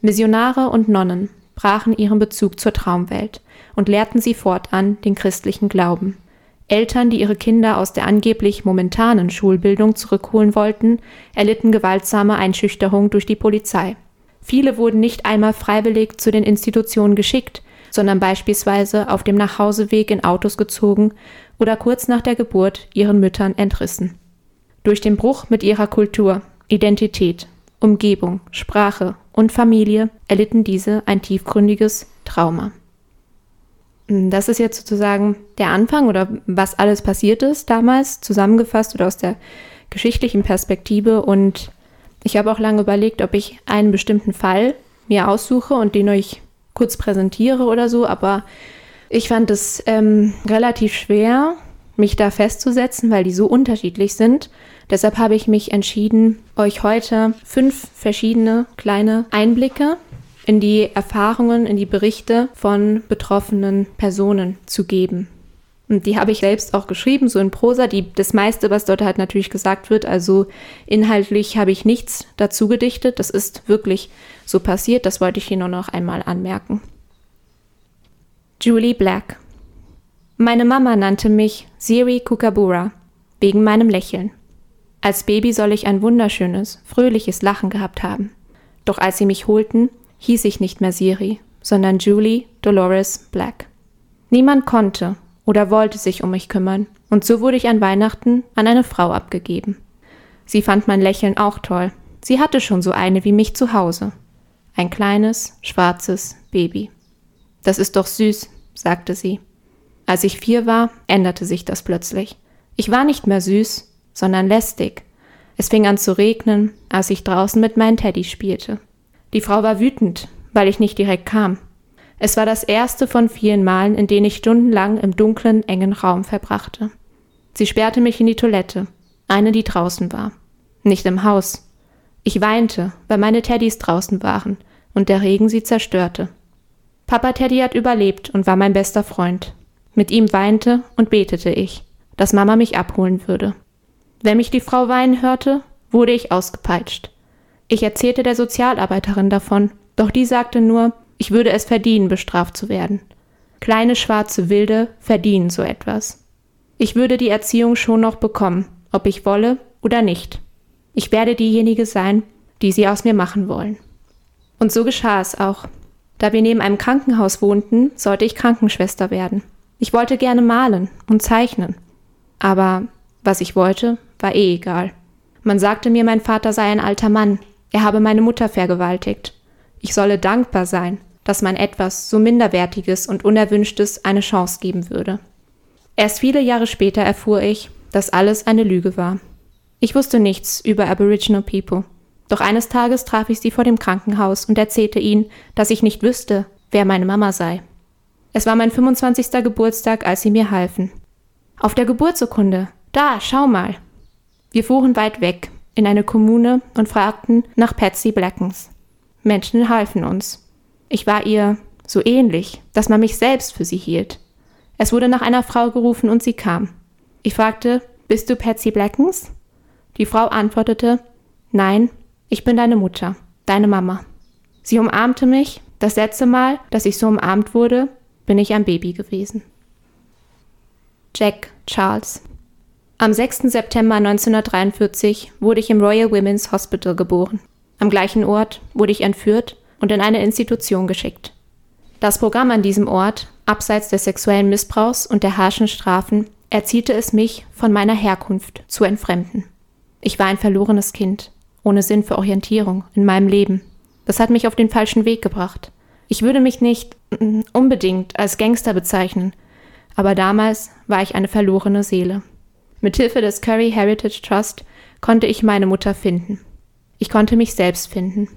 Missionare und Nonnen brachen ihren Bezug zur Traumwelt und lehrten sie fortan den christlichen Glauben. Eltern, die ihre Kinder aus der angeblich momentanen Schulbildung zurückholen wollten, erlitten gewaltsame Einschüchterung durch die Polizei. Viele wurden nicht einmal freiwillig zu den Institutionen geschickt, sondern beispielsweise auf dem Nachhauseweg in Autos gezogen oder kurz nach der Geburt ihren Müttern entrissen. Durch den Bruch mit ihrer Kultur, Identität, Umgebung, Sprache und Familie erlitten diese ein tiefgründiges Trauma. Das ist jetzt sozusagen der Anfang oder was alles passiert ist damals, zusammengefasst oder aus der geschichtlichen Perspektive. Und ich habe auch lange überlegt, ob ich einen bestimmten Fall mir aussuche und den euch kurz präsentiere oder so. Aber ich fand es ähm, relativ schwer, mich da festzusetzen, weil die so unterschiedlich sind. Deshalb habe ich mich entschieden, euch heute fünf verschiedene kleine Einblicke in die Erfahrungen, in die Berichte von betroffenen Personen zu geben. Und die habe ich selbst auch geschrieben, so in Prosa. Die, das meiste, was dort halt natürlich gesagt wird, also inhaltlich habe ich nichts dazu gedichtet. Das ist wirklich so passiert. Das wollte ich hier nur noch einmal anmerken. Julie Black. Meine Mama nannte mich Siri Kukabura wegen meinem Lächeln. Als Baby soll ich ein wunderschönes, fröhliches Lachen gehabt haben. Doch als sie mich holten, hieß ich nicht mehr Siri, sondern Julie Dolores Black. Niemand konnte oder wollte sich um mich kümmern, und so wurde ich an Weihnachten an eine Frau abgegeben. Sie fand mein Lächeln auch toll. Sie hatte schon so eine wie mich zu Hause. Ein kleines, schwarzes Baby. Das ist doch süß, sagte sie. Als ich vier war, änderte sich das plötzlich. Ich war nicht mehr süß, sondern lästig. Es fing an zu regnen, als ich draußen mit meinen Teddy spielte. Die Frau war wütend, weil ich nicht direkt kam. Es war das erste von vielen Malen, in denen ich stundenlang im dunklen, engen Raum verbrachte. Sie sperrte mich in die Toilette, eine, die draußen war. Nicht im Haus. Ich weinte, weil meine Teddys draußen waren und der Regen sie zerstörte. Papa Teddy hat überlebt und war mein bester Freund. Mit ihm weinte und betete ich, dass Mama mich abholen würde. Wenn mich die Frau weinen hörte, wurde ich ausgepeitscht. Ich erzählte der Sozialarbeiterin davon, doch die sagte nur, ich würde es verdienen, bestraft zu werden. Kleine schwarze Wilde verdienen so etwas. Ich würde die Erziehung schon noch bekommen, ob ich wolle oder nicht. Ich werde diejenige sein, die sie aus mir machen wollen. Und so geschah es auch. Da wir neben einem Krankenhaus wohnten, sollte ich Krankenschwester werden. Ich wollte gerne malen und zeichnen. Aber was ich wollte, war eh egal. Man sagte mir, mein Vater sei ein alter Mann, er habe meine Mutter vergewaltigt. Ich solle dankbar sein, dass man etwas so Minderwertiges und Unerwünschtes eine Chance geben würde. Erst viele Jahre später erfuhr ich, dass alles eine Lüge war. Ich wusste nichts über Aboriginal People. Doch eines Tages traf ich sie vor dem Krankenhaus und erzählte ihnen, dass ich nicht wüsste, wer meine Mama sei. Es war mein 25. Geburtstag, als sie mir halfen. Auf der Geburtsurkunde. Da, schau mal. Wir fuhren weit weg, in eine Kommune und fragten nach Patsy Blackens. Menschen halfen uns. Ich war ihr so ähnlich, dass man mich selbst für sie hielt. Es wurde nach einer Frau gerufen und sie kam. Ich fragte, bist du Patsy Blackens? Die Frau antwortete, nein, ich bin deine Mutter, deine Mama. Sie umarmte mich. Das letzte Mal, dass ich so umarmt wurde, bin ich ein Baby gewesen. Jack Charles am 6. September 1943 wurde ich im Royal Women's Hospital geboren. Am gleichen Ort wurde ich entführt und in eine Institution geschickt. Das Programm an diesem Ort, abseits des sexuellen Missbrauchs und der harschen Strafen, erzielte es mich, von meiner Herkunft zu entfremden. Ich war ein verlorenes Kind, ohne Sinn für Orientierung in meinem Leben. Das hat mich auf den falschen Weg gebracht. Ich würde mich nicht mm, unbedingt als Gangster bezeichnen, aber damals war ich eine verlorene Seele. Mithilfe des Curry Heritage Trust konnte ich meine Mutter finden. Ich konnte mich selbst finden.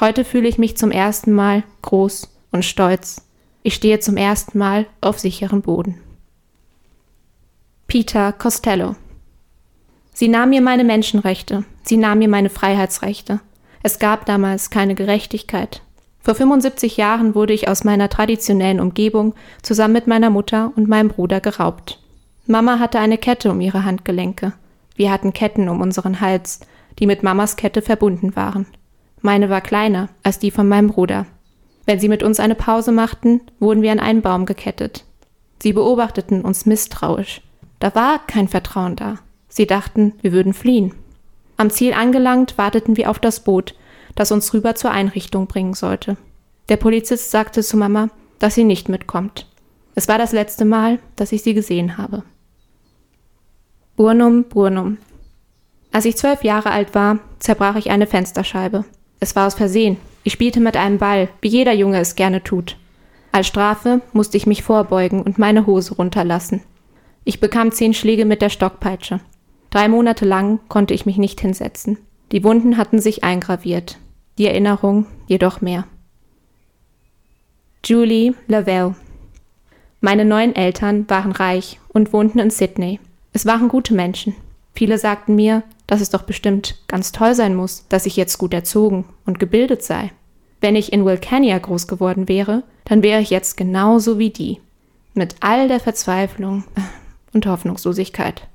Heute fühle ich mich zum ersten Mal groß und stolz. Ich stehe zum ersten Mal auf sicheren Boden. Peter Costello Sie nahm mir meine Menschenrechte, sie nahm mir meine Freiheitsrechte. Es gab damals keine Gerechtigkeit. Vor 75 Jahren wurde ich aus meiner traditionellen Umgebung zusammen mit meiner Mutter und meinem Bruder geraubt. Mama hatte eine Kette um ihre Handgelenke. Wir hatten Ketten um unseren Hals, die mit Mamas Kette verbunden waren. Meine war kleiner als die von meinem Bruder. Wenn sie mit uns eine Pause machten, wurden wir an einen Baum gekettet. Sie beobachteten uns misstrauisch. Da war kein Vertrauen da. Sie dachten, wir würden fliehen. Am Ziel angelangt, warteten wir auf das Boot, das uns rüber zur Einrichtung bringen sollte. Der Polizist sagte zu Mama, dass sie nicht mitkommt. Es war das letzte Mal, dass ich sie gesehen habe. Burnum, Burnum. Als ich zwölf Jahre alt war, zerbrach ich eine Fensterscheibe. Es war aus Versehen. Ich spielte mit einem Ball, wie jeder Junge es gerne tut. Als Strafe musste ich mich vorbeugen und meine Hose runterlassen. Ich bekam zehn Schläge mit der Stockpeitsche. Drei Monate lang konnte ich mich nicht hinsetzen. Die Wunden hatten sich eingraviert, die Erinnerung jedoch mehr. Julie Lavelle. Meine neuen Eltern waren reich und wohnten in Sydney. Es waren gute Menschen. Viele sagten mir, dass es doch bestimmt ganz toll sein muss, dass ich jetzt gut erzogen und gebildet sei. Wenn ich in Wilcannia groß geworden wäre, dann wäre ich jetzt genauso wie die. Mit all der Verzweiflung und Hoffnungslosigkeit.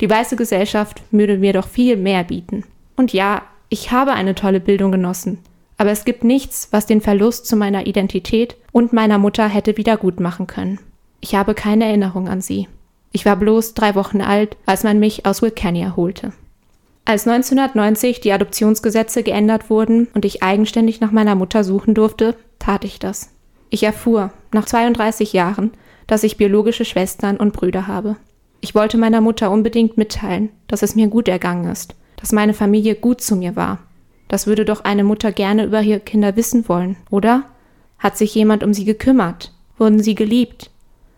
Die weiße Gesellschaft würde mir doch viel mehr bieten. Und ja, ich habe eine tolle Bildung genossen. Aber es gibt nichts, was den Verlust zu meiner Identität und meiner Mutter hätte wiedergutmachen können. Ich habe keine Erinnerung an sie. Ich war bloß drei Wochen alt, als man mich aus Wilcannia holte. Als 1990 die Adoptionsgesetze geändert wurden und ich eigenständig nach meiner Mutter suchen durfte, tat ich das. Ich erfuhr, nach 32 Jahren, dass ich biologische Schwestern und Brüder habe. Ich wollte meiner Mutter unbedingt mitteilen, dass es mir gut ergangen ist, dass meine Familie gut zu mir war. Das würde doch eine Mutter gerne über ihre Kinder wissen wollen, oder? Hat sich jemand um sie gekümmert? Wurden sie geliebt?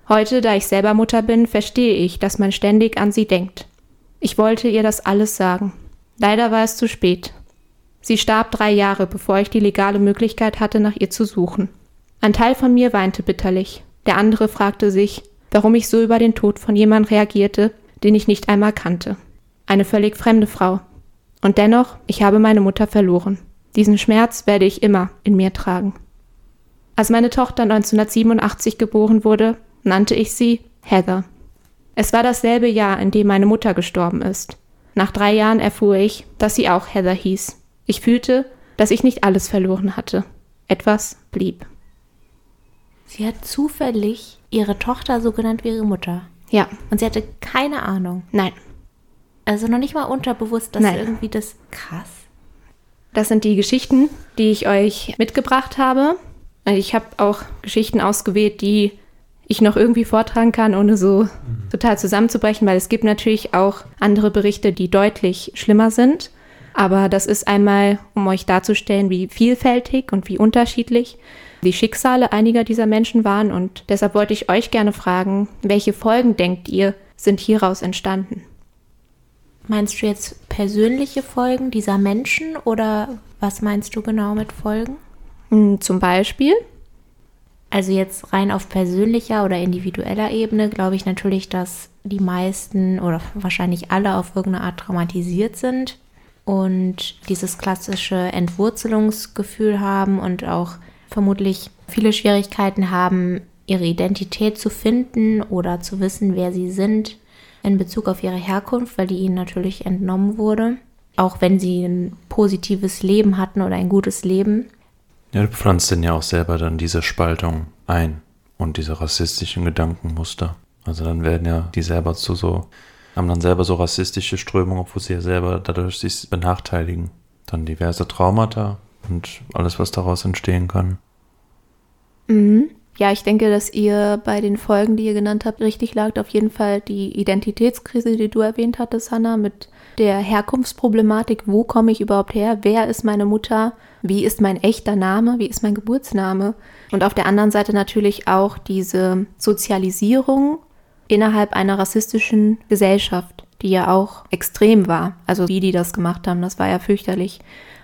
Heute, da ich selber Mutter bin, verstehe ich, dass man ständig an sie denkt. Ich wollte ihr das alles sagen. Leider war es zu spät. Sie starb drei Jahre, bevor ich die legale Möglichkeit hatte, nach ihr zu suchen. Ein Teil von mir weinte bitterlich, der andere fragte sich, warum ich so über den Tod von jemandem reagierte, den ich nicht einmal kannte. Eine völlig fremde Frau. Und dennoch, ich habe meine Mutter verloren. Diesen Schmerz werde ich immer in mir tragen. Als meine Tochter 1987 geboren wurde, nannte ich sie Heather. Es war dasselbe Jahr, in dem meine Mutter gestorben ist. Nach drei Jahren erfuhr ich, dass sie auch Heather hieß. Ich fühlte, dass ich nicht alles verloren hatte. Etwas blieb. Sie hat zufällig ihre Tochter so genannt wie ihre Mutter. Ja. Und sie hatte keine Ahnung. Nein. Also noch nicht mal unterbewusst, dass Nein. irgendwie das krass. Das sind die Geschichten, die ich euch mitgebracht habe. Also Ich habe auch Geschichten ausgewählt, die ich noch irgendwie vortragen kann, ohne so total zusammenzubrechen, weil es gibt natürlich auch andere Berichte, die deutlich schlimmer sind. Aber das ist einmal, um euch darzustellen, wie vielfältig und wie unterschiedlich die Schicksale einiger dieser Menschen waren. Und deshalb wollte ich euch gerne fragen, welche Folgen denkt ihr, sind hieraus entstanden? Meinst du jetzt persönliche Folgen dieser Menschen oder was meinst du genau mit Folgen? Hm, Zum Beispiel, Also jetzt rein auf persönlicher oder individueller Ebene glaube ich natürlich, dass die meisten oder wahrscheinlich alle auf irgendeine Art traumatisiert sind und dieses klassische Entwurzelungsgefühl haben und auch vermutlich viele Schwierigkeiten haben, ihre Identität zu finden oder zu wissen, wer sie sind in Bezug auf ihre Herkunft, weil die ihnen natürlich entnommen wurde. Auch wenn sie ein positives Leben hatten oder ein gutes Leben. Ja, du pflanzt denn ja auch selber dann diese Spaltung ein und diese rassistischen Gedankenmuster. Also dann werden ja die selber zu so, haben dann selber so rassistische Strömungen, obwohl sie ja selber dadurch sich benachteiligen. Dann diverse Traumata und alles, was daraus entstehen kann. Mhm. Ja, ich denke, dass ihr bei den Folgen, die ihr genannt habt, richtig lagt. Auf jeden Fall die Identitätskrise, die du erwähnt hattest, Hannah, mit der Herkunftsproblematik. Wo komme ich überhaupt her? Wer ist meine Mutter? Wie ist mein echter Name? Wie ist mein Geburtsname? Und auf der anderen Seite natürlich auch diese Sozialisierung innerhalb einer rassistischen Gesellschaft, die ja auch extrem war. Also wie die das gemacht haben, das war ja fürchterlich.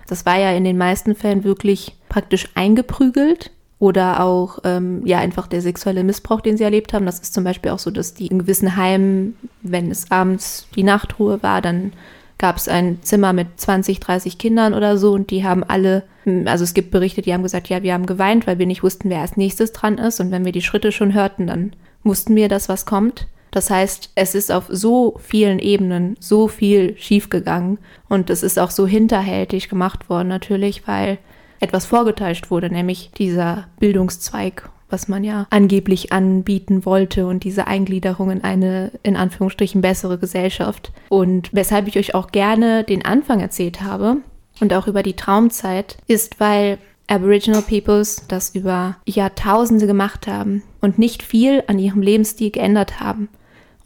Das war ja in den meisten Fällen wirklich praktisch eingeprügelt oder auch ähm, ja einfach der sexuelle Missbrauch, den sie erlebt haben. Das ist zum Beispiel auch so, dass die in gewissen Heimen, wenn es abends die Nachtruhe war, dann gab es ein Zimmer mit 20, 30 Kindern oder so und die haben alle, also es gibt Berichte, die haben gesagt, ja, wir haben geweint, weil wir nicht wussten, wer als nächstes dran ist und wenn wir die Schritte schon hörten, dann wussten wir, dass was kommt. Das heißt, es ist auf so vielen Ebenen so viel schiefgegangen und es ist auch so hinterhältig gemacht worden natürlich, weil etwas vorgetäuscht wurde, nämlich dieser Bildungszweig, was man ja angeblich anbieten wollte und diese Eingliederung in eine in Anführungsstrichen bessere Gesellschaft. Und weshalb ich euch auch gerne den Anfang erzählt habe und auch über die Traumzeit, ist, weil Aboriginal Peoples das über Jahrtausende gemacht haben und nicht viel an ihrem Lebensstil geändert haben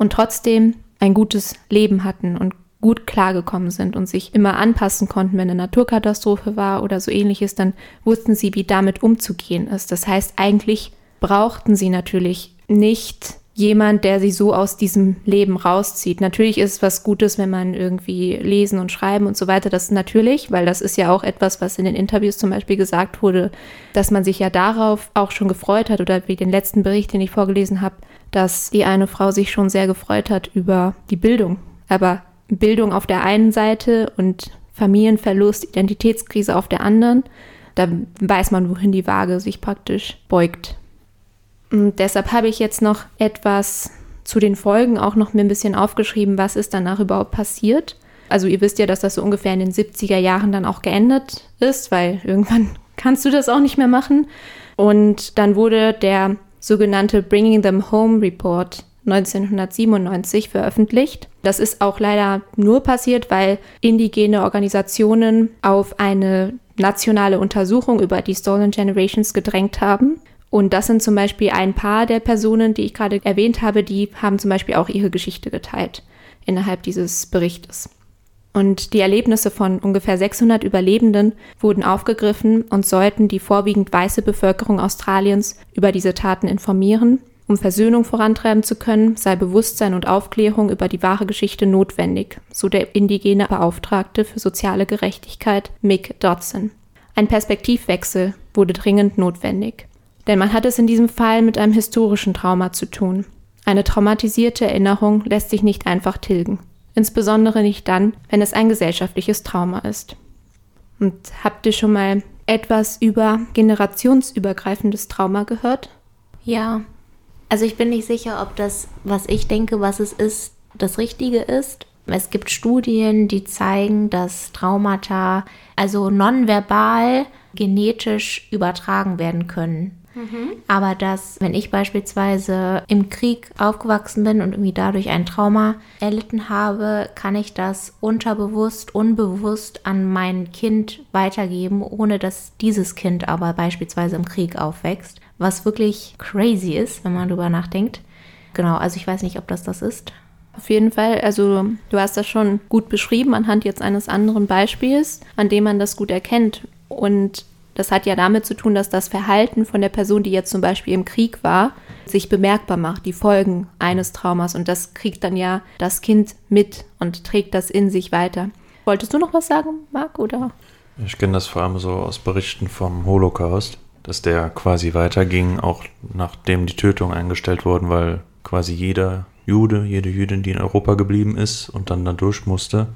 und trotzdem ein gutes Leben hatten und gut klargekommen sind und sich immer anpassen konnten, wenn eine Naturkatastrophe war oder so ähnliches, dann wussten sie, wie damit umzugehen ist. Das heißt, eigentlich brauchten sie natürlich nicht jemand, der sie so aus diesem Leben rauszieht. Natürlich ist es was Gutes, wenn man irgendwie lesen und schreiben und so weiter, das ist natürlich, weil das ist ja auch etwas, was in den Interviews zum Beispiel gesagt wurde, dass man sich ja darauf auch schon gefreut hat oder wie den letzten Bericht, den ich vorgelesen habe, dass die eine Frau sich schon sehr gefreut hat über die Bildung. Aber Bildung auf der einen Seite und Familienverlust, Identitätskrise auf der anderen, da weiß man, wohin die Waage sich praktisch beugt. Und deshalb habe ich jetzt noch etwas zu den Folgen auch noch mir ein bisschen aufgeschrieben, was ist danach überhaupt passiert. Also ihr wisst ja, dass das so ungefähr in den 70er Jahren dann auch geendet ist, weil irgendwann kannst du das auch nicht mehr machen. Und dann wurde der sogenannte Bringing Them Home Report 1997 veröffentlicht. Das ist auch leider nur passiert, weil indigene Organisationen auf eine nationale Untersuchung über die Stolen Generations gedrängt haben. Und das sind zum Beispiel ein paar der Personen, die ich gerade erwähnt habe, die haben zum Beispiel auch ihre Geschichte geteilt innerhalb dieses Berichtes. Und die Erlebnisse von ungefähr 600 Überlebenden wurden aufgegriffen und sollten die vorwiegend weiße Bevölkerung Australiens über diese Taten informieren. Um Versöhnung vorantreiben zu können, sei Bewusstsein und Aufklärung über die wahre Geschichte notwendig, so der indigene Beauftragte für soziale Gerechtigkeit Mick Dodson. Ein Perspektivwechsel wurde dringend notwendig. Denn man hat es in diesem Fall mit einem historischen Trauma zu tun. Eine traumatisierte Erinnerung lässt sich nicht einfach tilgen. Insbesondere nicht dann, wenn es ein gesellschaftliches Trauma ist. Und habt ihr schon mal etwas über generationsübergreifendes Trauma gehört? Ja. Also ich bin nicht sicher, ob das, was ich denke, was es ist, das Richtige ist. Es gibt Studien, die zeigen, dass Traumata also nonverbal genetisch übertragen werden können. Mhm. Aber dass, wenn ich beispielsweise im Krieg aufgewachsen bin und irgendwie dadurch ein Trauma erlitten habe, kann ich das unterbewusst, unbewusst an mein Kind weitergeben, ohne dass dieses Kind aber beispielsweise im Krieg aufwächst. Was wirklich crazy ist, wenn man darüber nachdenkt. Genau, also ich weiß nicht, ob das das ist. Auf jeden Fall, also du hast das schon gut beschrieben anhand jetzt eines anderen Beispiels, an dem man das gut erkennt. Und das hat ja damit zu tun, dass das Verhalten von der Person, die jetzt zum Beispiel im Krieg war, sich bemerkbar macht, die Folgen eines Traumas. Und das kriegt dann ja das Kind mit und trägt das in sich weiter. Wolltest du noch was sagen, Marc, oder? Ich kenne das vor allem so aus Berichten vom Holocaust, dass der quasi weiterging, auch nachdem die Tötungen eingestellt wurden, weil quasi jeder Jude, jede Jüdin, die in Europa geblieben ist und dann da durch musste,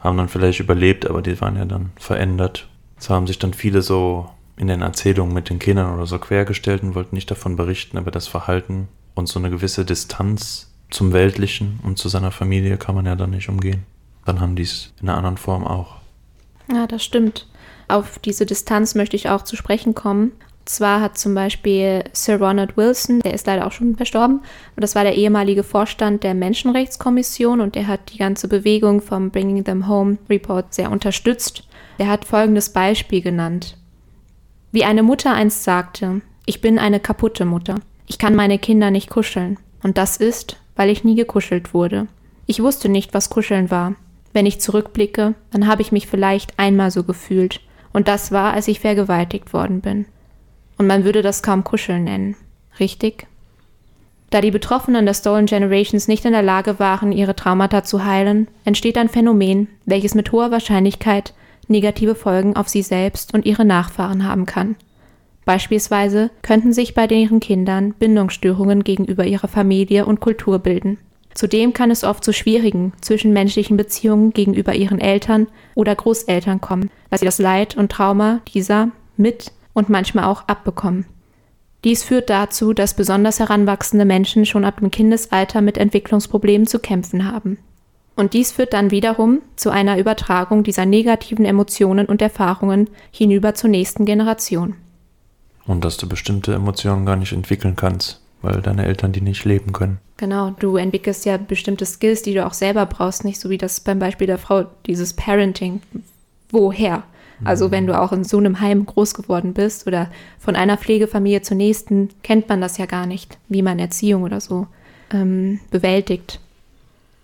haben dann vielleicht überlebt, aber die waren ja dann verändert so haben sich dann viele so in den Erzählungen mit den Kindern oder so quergestellt und wollten nicht davon berichten, aber das Verhalten und so eine gewisse Distanz zum Weltlichen und zu seiner Familie kann man ja dann nicht umgehen. Dann haben die es in einer anderen Form auch. Ja, das stimmt. Auf diese Distanz möchte ich auch zu sprechen kommen. Zwar hat zum Beispiel Sir Ronald Wilson, der ist leider auch schon verstorben, und das war der ehemalige Vorstand der Menschenrechtskommission und der hat die ganze Bewegung vom Bringing Them Home Report sehr unterstützt. Er hat folgendes Beispiel genannt. Wie eine Mutter einst sagte, ich bin eine kaputte Mutter. Ich kann meine Kinder nicht kuscheln. Und das ist, weil ich nie gekuschelt wurde. Ich wusste nicht, was Kuscheln war. Wenn ich zurückblicke, dann habe ich mich vielleicht einmal so gefühlt. Und das war, als ich vergewaltigt worden bin. Und man würde das kaum Kuscheln nennen. Richtig? Da die Betroffenen der Stolen Generations nicht in der Lage waren, ihre Traumata zu heilen, entsteht ein Phänomen, welches mit hoher Wahrscheinlichkeit negative Folgen auf sie selbst und ihre Nachfahren haben kann. Beispielsweise könnten sich bei deren Kindern Bindungsstörungen gegenüber ihrer Familie und Kultur bilden. Zudem kann es oft zu schwierigen zwischenmenschlichen Beziehungen gegenüber ihren Eltern oder Großeltern kommen, da sie das Leid und Trauma dieser mit und manchmal auch abbekommen. Dies führt dazu, dass besonders heranwachsende Menschen schon ab dem Kindesalter mit Entwicklungsproblemen zu kämpfen haben. Und dies führt dann wiederum zu einer Übertragung dieser negativen Emotionen und Erfahrungen hinüber zur nächsten Generation. Und dass du bestimmte Emotionen gar nicht entwickeln kannst, weil deine Eltern die nicht leben können. Genau, du entwickelst ja bestimmte Skills, die du auch selber brauchst, nicht so wie das beim Beispiel der Frau, dieses Parenting. Woher? Also wenn du auch in so einem Heim groß geworden bist oder von einer Pflegefamilie zur nächsten, kennt man das ja gar nicht, wie man Erziehung oder so ähm, bewältigt.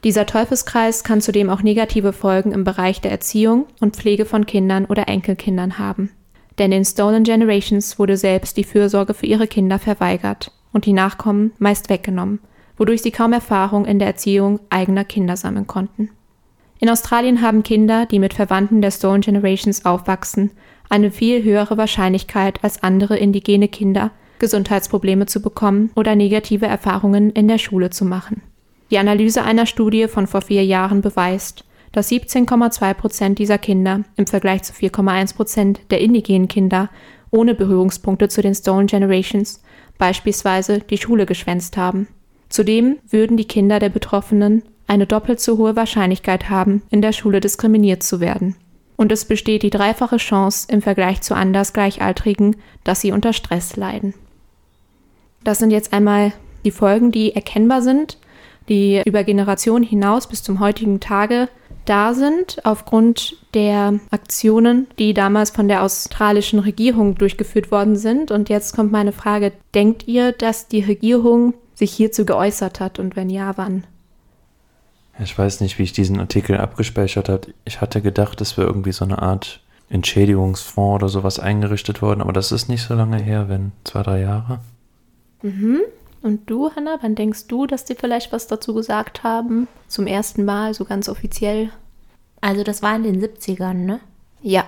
Dieser Teufelskreis kann zudem auch negative Folgen im Bereich der Erziehung und Pflege von Kindern oder Enkelkindern haben. Denn den Stolen Generations wurde selbst die Fürsorge für ihre Kinder verweigert und die Nachkommen meist weggenommen, wodurch sie kaum Erfahrung in der Erziehung eigener Kinder sammeln konnten. In Australien haben Kinder, die mit Verwandten der Stolen Generations aufwachsen, eine viel höhere Wahrscheinlichkeit als andere indigene Kinder, Gesundheitsprobleme zu bekommen oder negative Erfahrungen in der Schule zu machen. Die Analyse einer Studie von vor vier Jahren beweist, dass 17,2 Prozent dieser Kinder im Vergleich zu 4,1 Prozent der indigenen Kinder ohne Berührungspunkte zu den Stone Generations beispielsweise die Schule geschwänzt haben. Zudem würden die Kinder der Betroffenen eine doppelt so hohe Wahrscheinlichkeit haben, in der Schule diskriminiert zu werden. Und es besteht die dreifache Chance im Vergleich zu anders Gleichaltrigen, dass sie unter Stress leiden. Das sind jetzt einmal die Folgen, die erkennbar sind die über Generationen hinaus bis zum heutigen Tage da sind, aufgrund der Aktionen, die damals von der australischen Regierung durchgeführt worden sind. Und jetzt kommt meine Frage, denkt ihr, dass die Regierung sich hierzu geäußert hat und wenn ja, wann? Ich weiß nicht, wie ich diesen Artikel abgespeichert habe. Ich hatte gedacht, es wäre irgendwie so eine Art Entschädigungsfonds oder sowas eingerichtet worden, aber das ist nicht so lange her, wenn zwei, drei Jahre. Mhm. Und du, Hanna, wann denkst du, dass die vielleicht was dazu gesagt haben? Zum ersten Mal, so ganz offiziell? Also das war in den 70ern, ne? Ja.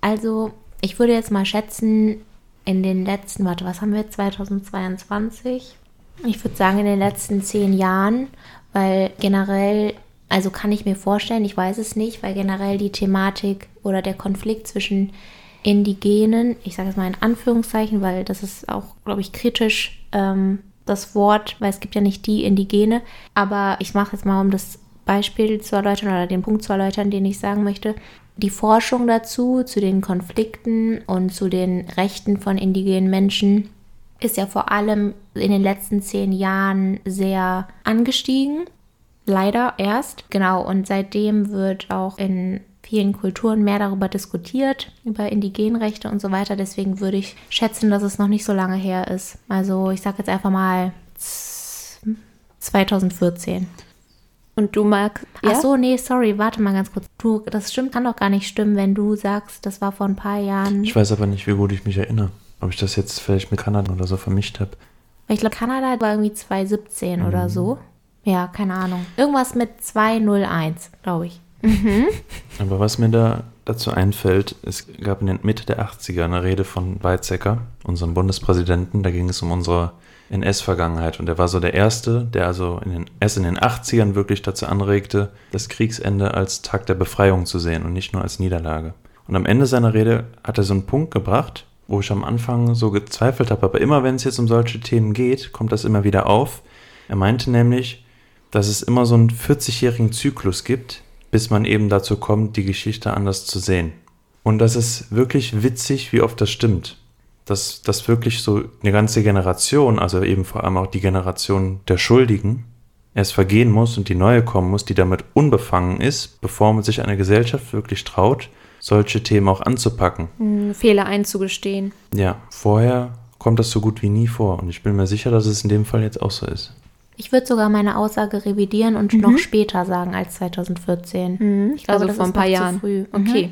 Also ich würde jetzt mal schätzen, in den letzten, warte, was haben wir, 2022? Ich würde sagen, in den letzten zehn Jahren, weil generell, also kann ich mir vorstellen, ich weiß es nicht, weil generell die Thematik oder der Konflikt zwischen Indigenen, ich sage es mal in Anführungszeichen, weil das ist auch, glaube ich, kritisch ähm, das Wort, weil es gibt ja nicht die Indigene, aber ich mache jetzt mal, um das Beispiel zu erläutern oder den Punkt zu erläutern, den ich sagen möchte. Die Forschung dazu, zu den Konflikten und zu den Rechten von indigenen Menschen ist ja vor allem in den letzten zehn Jahren sehr angestiegen. Leider erst. Genau, und seitdem wird auch in vielen Kulturen mehr darüber diskutiert, über Indigenrechte und so weiter. Deswegen würde ich schätzen, dass es noch nicht so lange her ist. Also ich sage jetzt einfach mal 2014. Und du magst. Ja? Ach so, nee, sorry, warte mal ganz kurz. Du, das stimmt, kann doch gar nicht stimmen, wenn du sagst, das war vor ein paar Jahren. Ich weiß aber nicht, wie gut ich mich erinnere. Ob ich das jetzt vielleicht mit Kanada oder so vermischt habe. Ich glaube, Kanada war irgendwie 2017 mhm. oder so. Ja, keine Ahnung. Irgendwas mit 201, glaube ich. Mhm. Aber was mir da dazu einfällt, es gab in den Mitte der 80er eine Rede von Weizsäcker, unserem Bundespräsidenten, da ging es um unsere NS-Vergangenheit und er war so der Erste, der also in den, erst in den 80ern wirklich dazu anregte, das Kriegsende als Tag der Befreiung zu sehen und nicht nur als Niederlage. Und am Ende seiner Rede hat er so einen Punkt gebracht, wo ich am Anfang so gezweifelt habe, aber immer wenn es jetzt um solche Themen geht, kommt das immer wieder auf. Er meinte nämlich, dass es immer so einen 40-jährigen Zyklus gibt, bis man eben dazu kommt, die Geschichte anders zu sehen. Und das ist wirklich witzig, wie oft das stimmt. Dass, dass wirklich so eine ganze Generation, also eben vor allem auch die Generation der Schuldigen, erst vergehen muss und die neue kommen muss, die damit unbefangen ist, bevor man sich eine Gesellschaft wirklich traut, solche Themen auch anzupacken. Hm, Fehler einzugestehen. Ja, vorher kommt das so gut wie nie vor und ich bin mir sicher, dass es in dem Fall jetzt auch so ist. Ich würde sogar meine Aussage revidieren und mhm. noch später sagen als 2014. Mhm. Ich glaube, also vor ein paar Jahren. früh. Okay.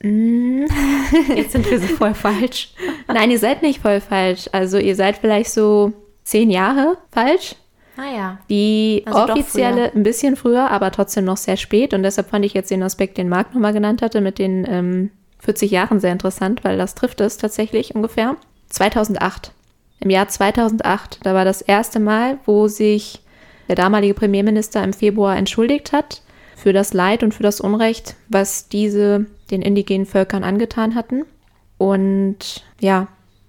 Mhm. Jetzt sind wir so voll falsch. Nein, ihr seid nicht voll falsch. Also ihr seid vielleicht so zehn Jahre falsch. Ah ja. Die also offizielle ein bisschen früher, aber trotzdem noch sehr spät. Und deshalb fand ich jetzt den Aspekt, den Marc nochmal genannt hatte, mit den ähm, 40 Jahren sehr interessant, weil das trifft es tatsächlich ungefähr. 2008 im Jahr 2008. Da war das erste Mal, wo sich der damalige Premierminister im Februar entschuldigt hat für das Leid und für das Unrecht, was diese den indigenen Völkern angetan hatten. Und ja,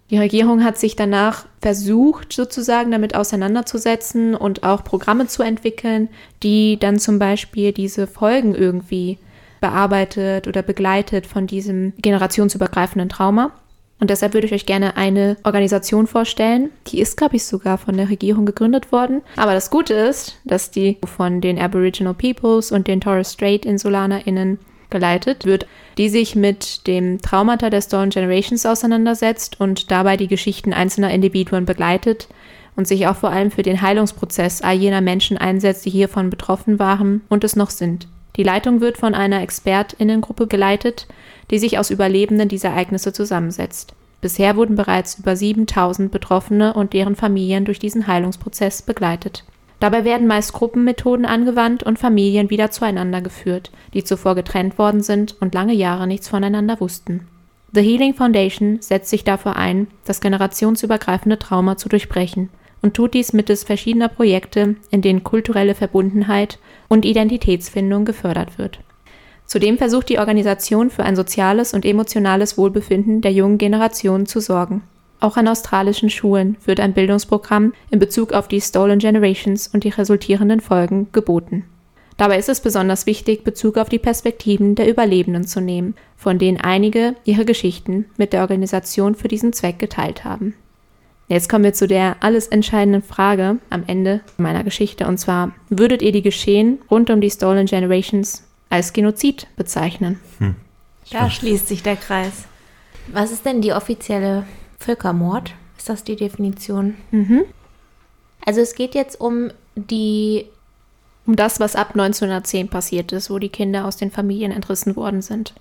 die Regierung hat sich danach versucht, sozusagen damit auseinanderzusetzen und auch Programme zu entwickeln, die dann zum Beispiel diese Folgen irgendwie bearbeitet oder begleitet von diesem generationsübergreifenden Trauma. Und deshalb würde ich euch gerne eine Organisation vorstellen. Die ist, glaube ich, sogar von der Regierung gegründet worden. Aber das Gute ist, dass die von den Aboriginal Peoples und den Torres Strait InsulanerInnen geleitet wird, die sich mit dem Traumata der Stolen Generations auseinandersetzt und dabei die Geschichten einzelner Individuen begleitet und sich auch vor allem für den Heilungsprozess all jener Menschen einsetzt, die hiervon betroffen waren und es noch sind. Die Leitung wird von einer Expertinnengruppe geleitet, die sich aus Überlebenden dieser Ereignisse zusammensetzt. Bisher wurden bereits über 7000 Betroffene und deren Familien durch diesen Heilungsprozess begleitet. Dabei werden meist Gruppenmethoden angewandt und Familien wieder zueinander geführt, die zuvor getrennt worden sind und lange Jahre nichts voneinander wussten. The Healing Foundation setzt sich dafür ein, das generationsübergreifende Trauma zu durchbrechen und tut dies mittels verschiedener Projekte, in denen kulturelle Verbundenheit und Identitätsfindung gefördert wird. Zudem versucht die Organisation für ein soziales und emotionales Wohlbefinden der jungen Generation zu sorgen. Auch an australischen Schulen wird ein Bildungsprogramm in Bezug auf die Stolen Generations und die resultierenden Folgen geboten. Dabei ist es besonders wichtig, Bezug auf die Perspektiven der Überlebenden zu nehmen, von denen einige ihre Geschichten mit der Organisation für diesen Zweck geteilt haben. Jetzt kommen wir zu der alles entscheidenden Frage am Ende meiner Geschichte und zwar, würdet ihr die Geschehen rund um die Stolen Generations als Genozid bezeichnen? Hm. Da schließt sich der Kreis. Was ist denn die offizielle Völkermord? Ist das die Definition? Mhm. Also es geht jetzt um die um das, was ab 1910 passiert ist, wo die Kinder aus den Familien entrissen worden sind.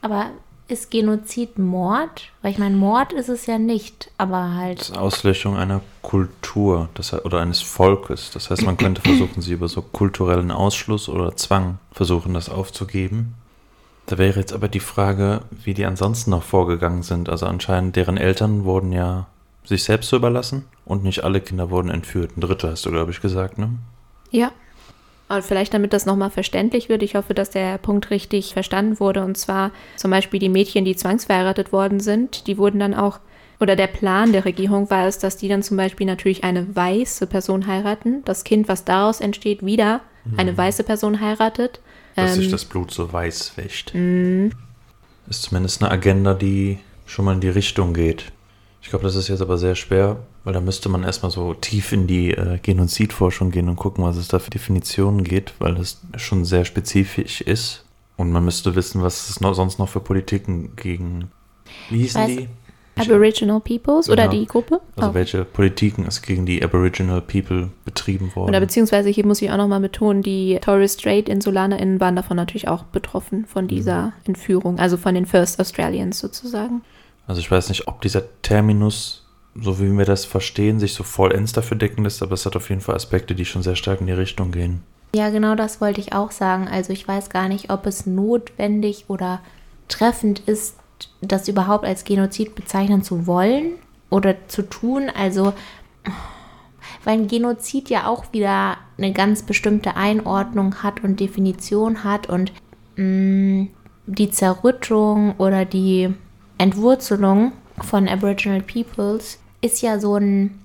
Aber ist Genozid Mord? Weil ich meine, Mord ist es ja nicht, aber halt. Das ist Auslöschung einer Kultur das, oder eines Volkes. Das heißt, man könnte versuchen, sie über so kulturellen Ausschluss oder Zwang versuchen, das aufzugeben. Da wäre jetzt aber die Frage, wie die ansonsten noch vorgegangen sind. Also anscheinend, deren Eltern wurden ja sich selbst so überlassen und nicht alle Kinder wurden entführt. Ein Dritter hast du, glaube ich, gesagt, ne? Ja. Und vielleicht damit das nochmal verständlich wird, ich hoffe, dass der Punkt richtig verstanden wurde. Und zwar zum Beispiel die Mädchen, die zwangsverheiratet worden sind, die wurden dann auch, oder der Plan der Regierung war es, dass die dann zum Beispiel natürlich eine weiße Person heiraten, das Kind, was daraus entsteht, wieder eine weiße Person heiratet. Dass sich Ähm, das Blut so weiß wäscht. mh, Ist zumindest eine Agenda, die schon mal in die Richtung geht. Ich glaube, das ist jetzt aber sehr schwer, weil da müsste man erstmal so tief in die äh, Genozidforschung gehen und gucken, was es da für Definitionen geht, weil das schon sehr spezifisch ist. Und man müsste wissen, was es noch, sonst noch für Politiken gegen. Wie hießen weiß- die? Aboriginal Peoples oder Genau. die Gruppe. Also Oh. welche Politiken ist gegen die Aboriginal People betrieben worden? Oder beziehungsweise hier muss ich auch nochmal betonen, die Torres Strait InsulanerInnen waren davon natürlich auch betroffen, von dieser Entführung, also von den First Australians sozusagen. Also ich weiß nicht, ob dieser Terminus, so wie wir das verstehen, sich so vollends dafür decken lässt, aber es hat auf jeden Fall Aspekte, die schon sehr stark in die Richtung gehen. Ja, genau das wollte ich auch sagen. Also ich weiß gar nicht, ob es notwendig oder treffend ist, das überhaupt als Genozid bezeichnen zu wollen oder zu tun. Also, weil ein Genozid ja auch wieder eine ganz bestimmte Einordnung hat und Definition hat und mh, die Zerrüttung oder die Entwurzelung von Aboriginal Peoples ist ja so ein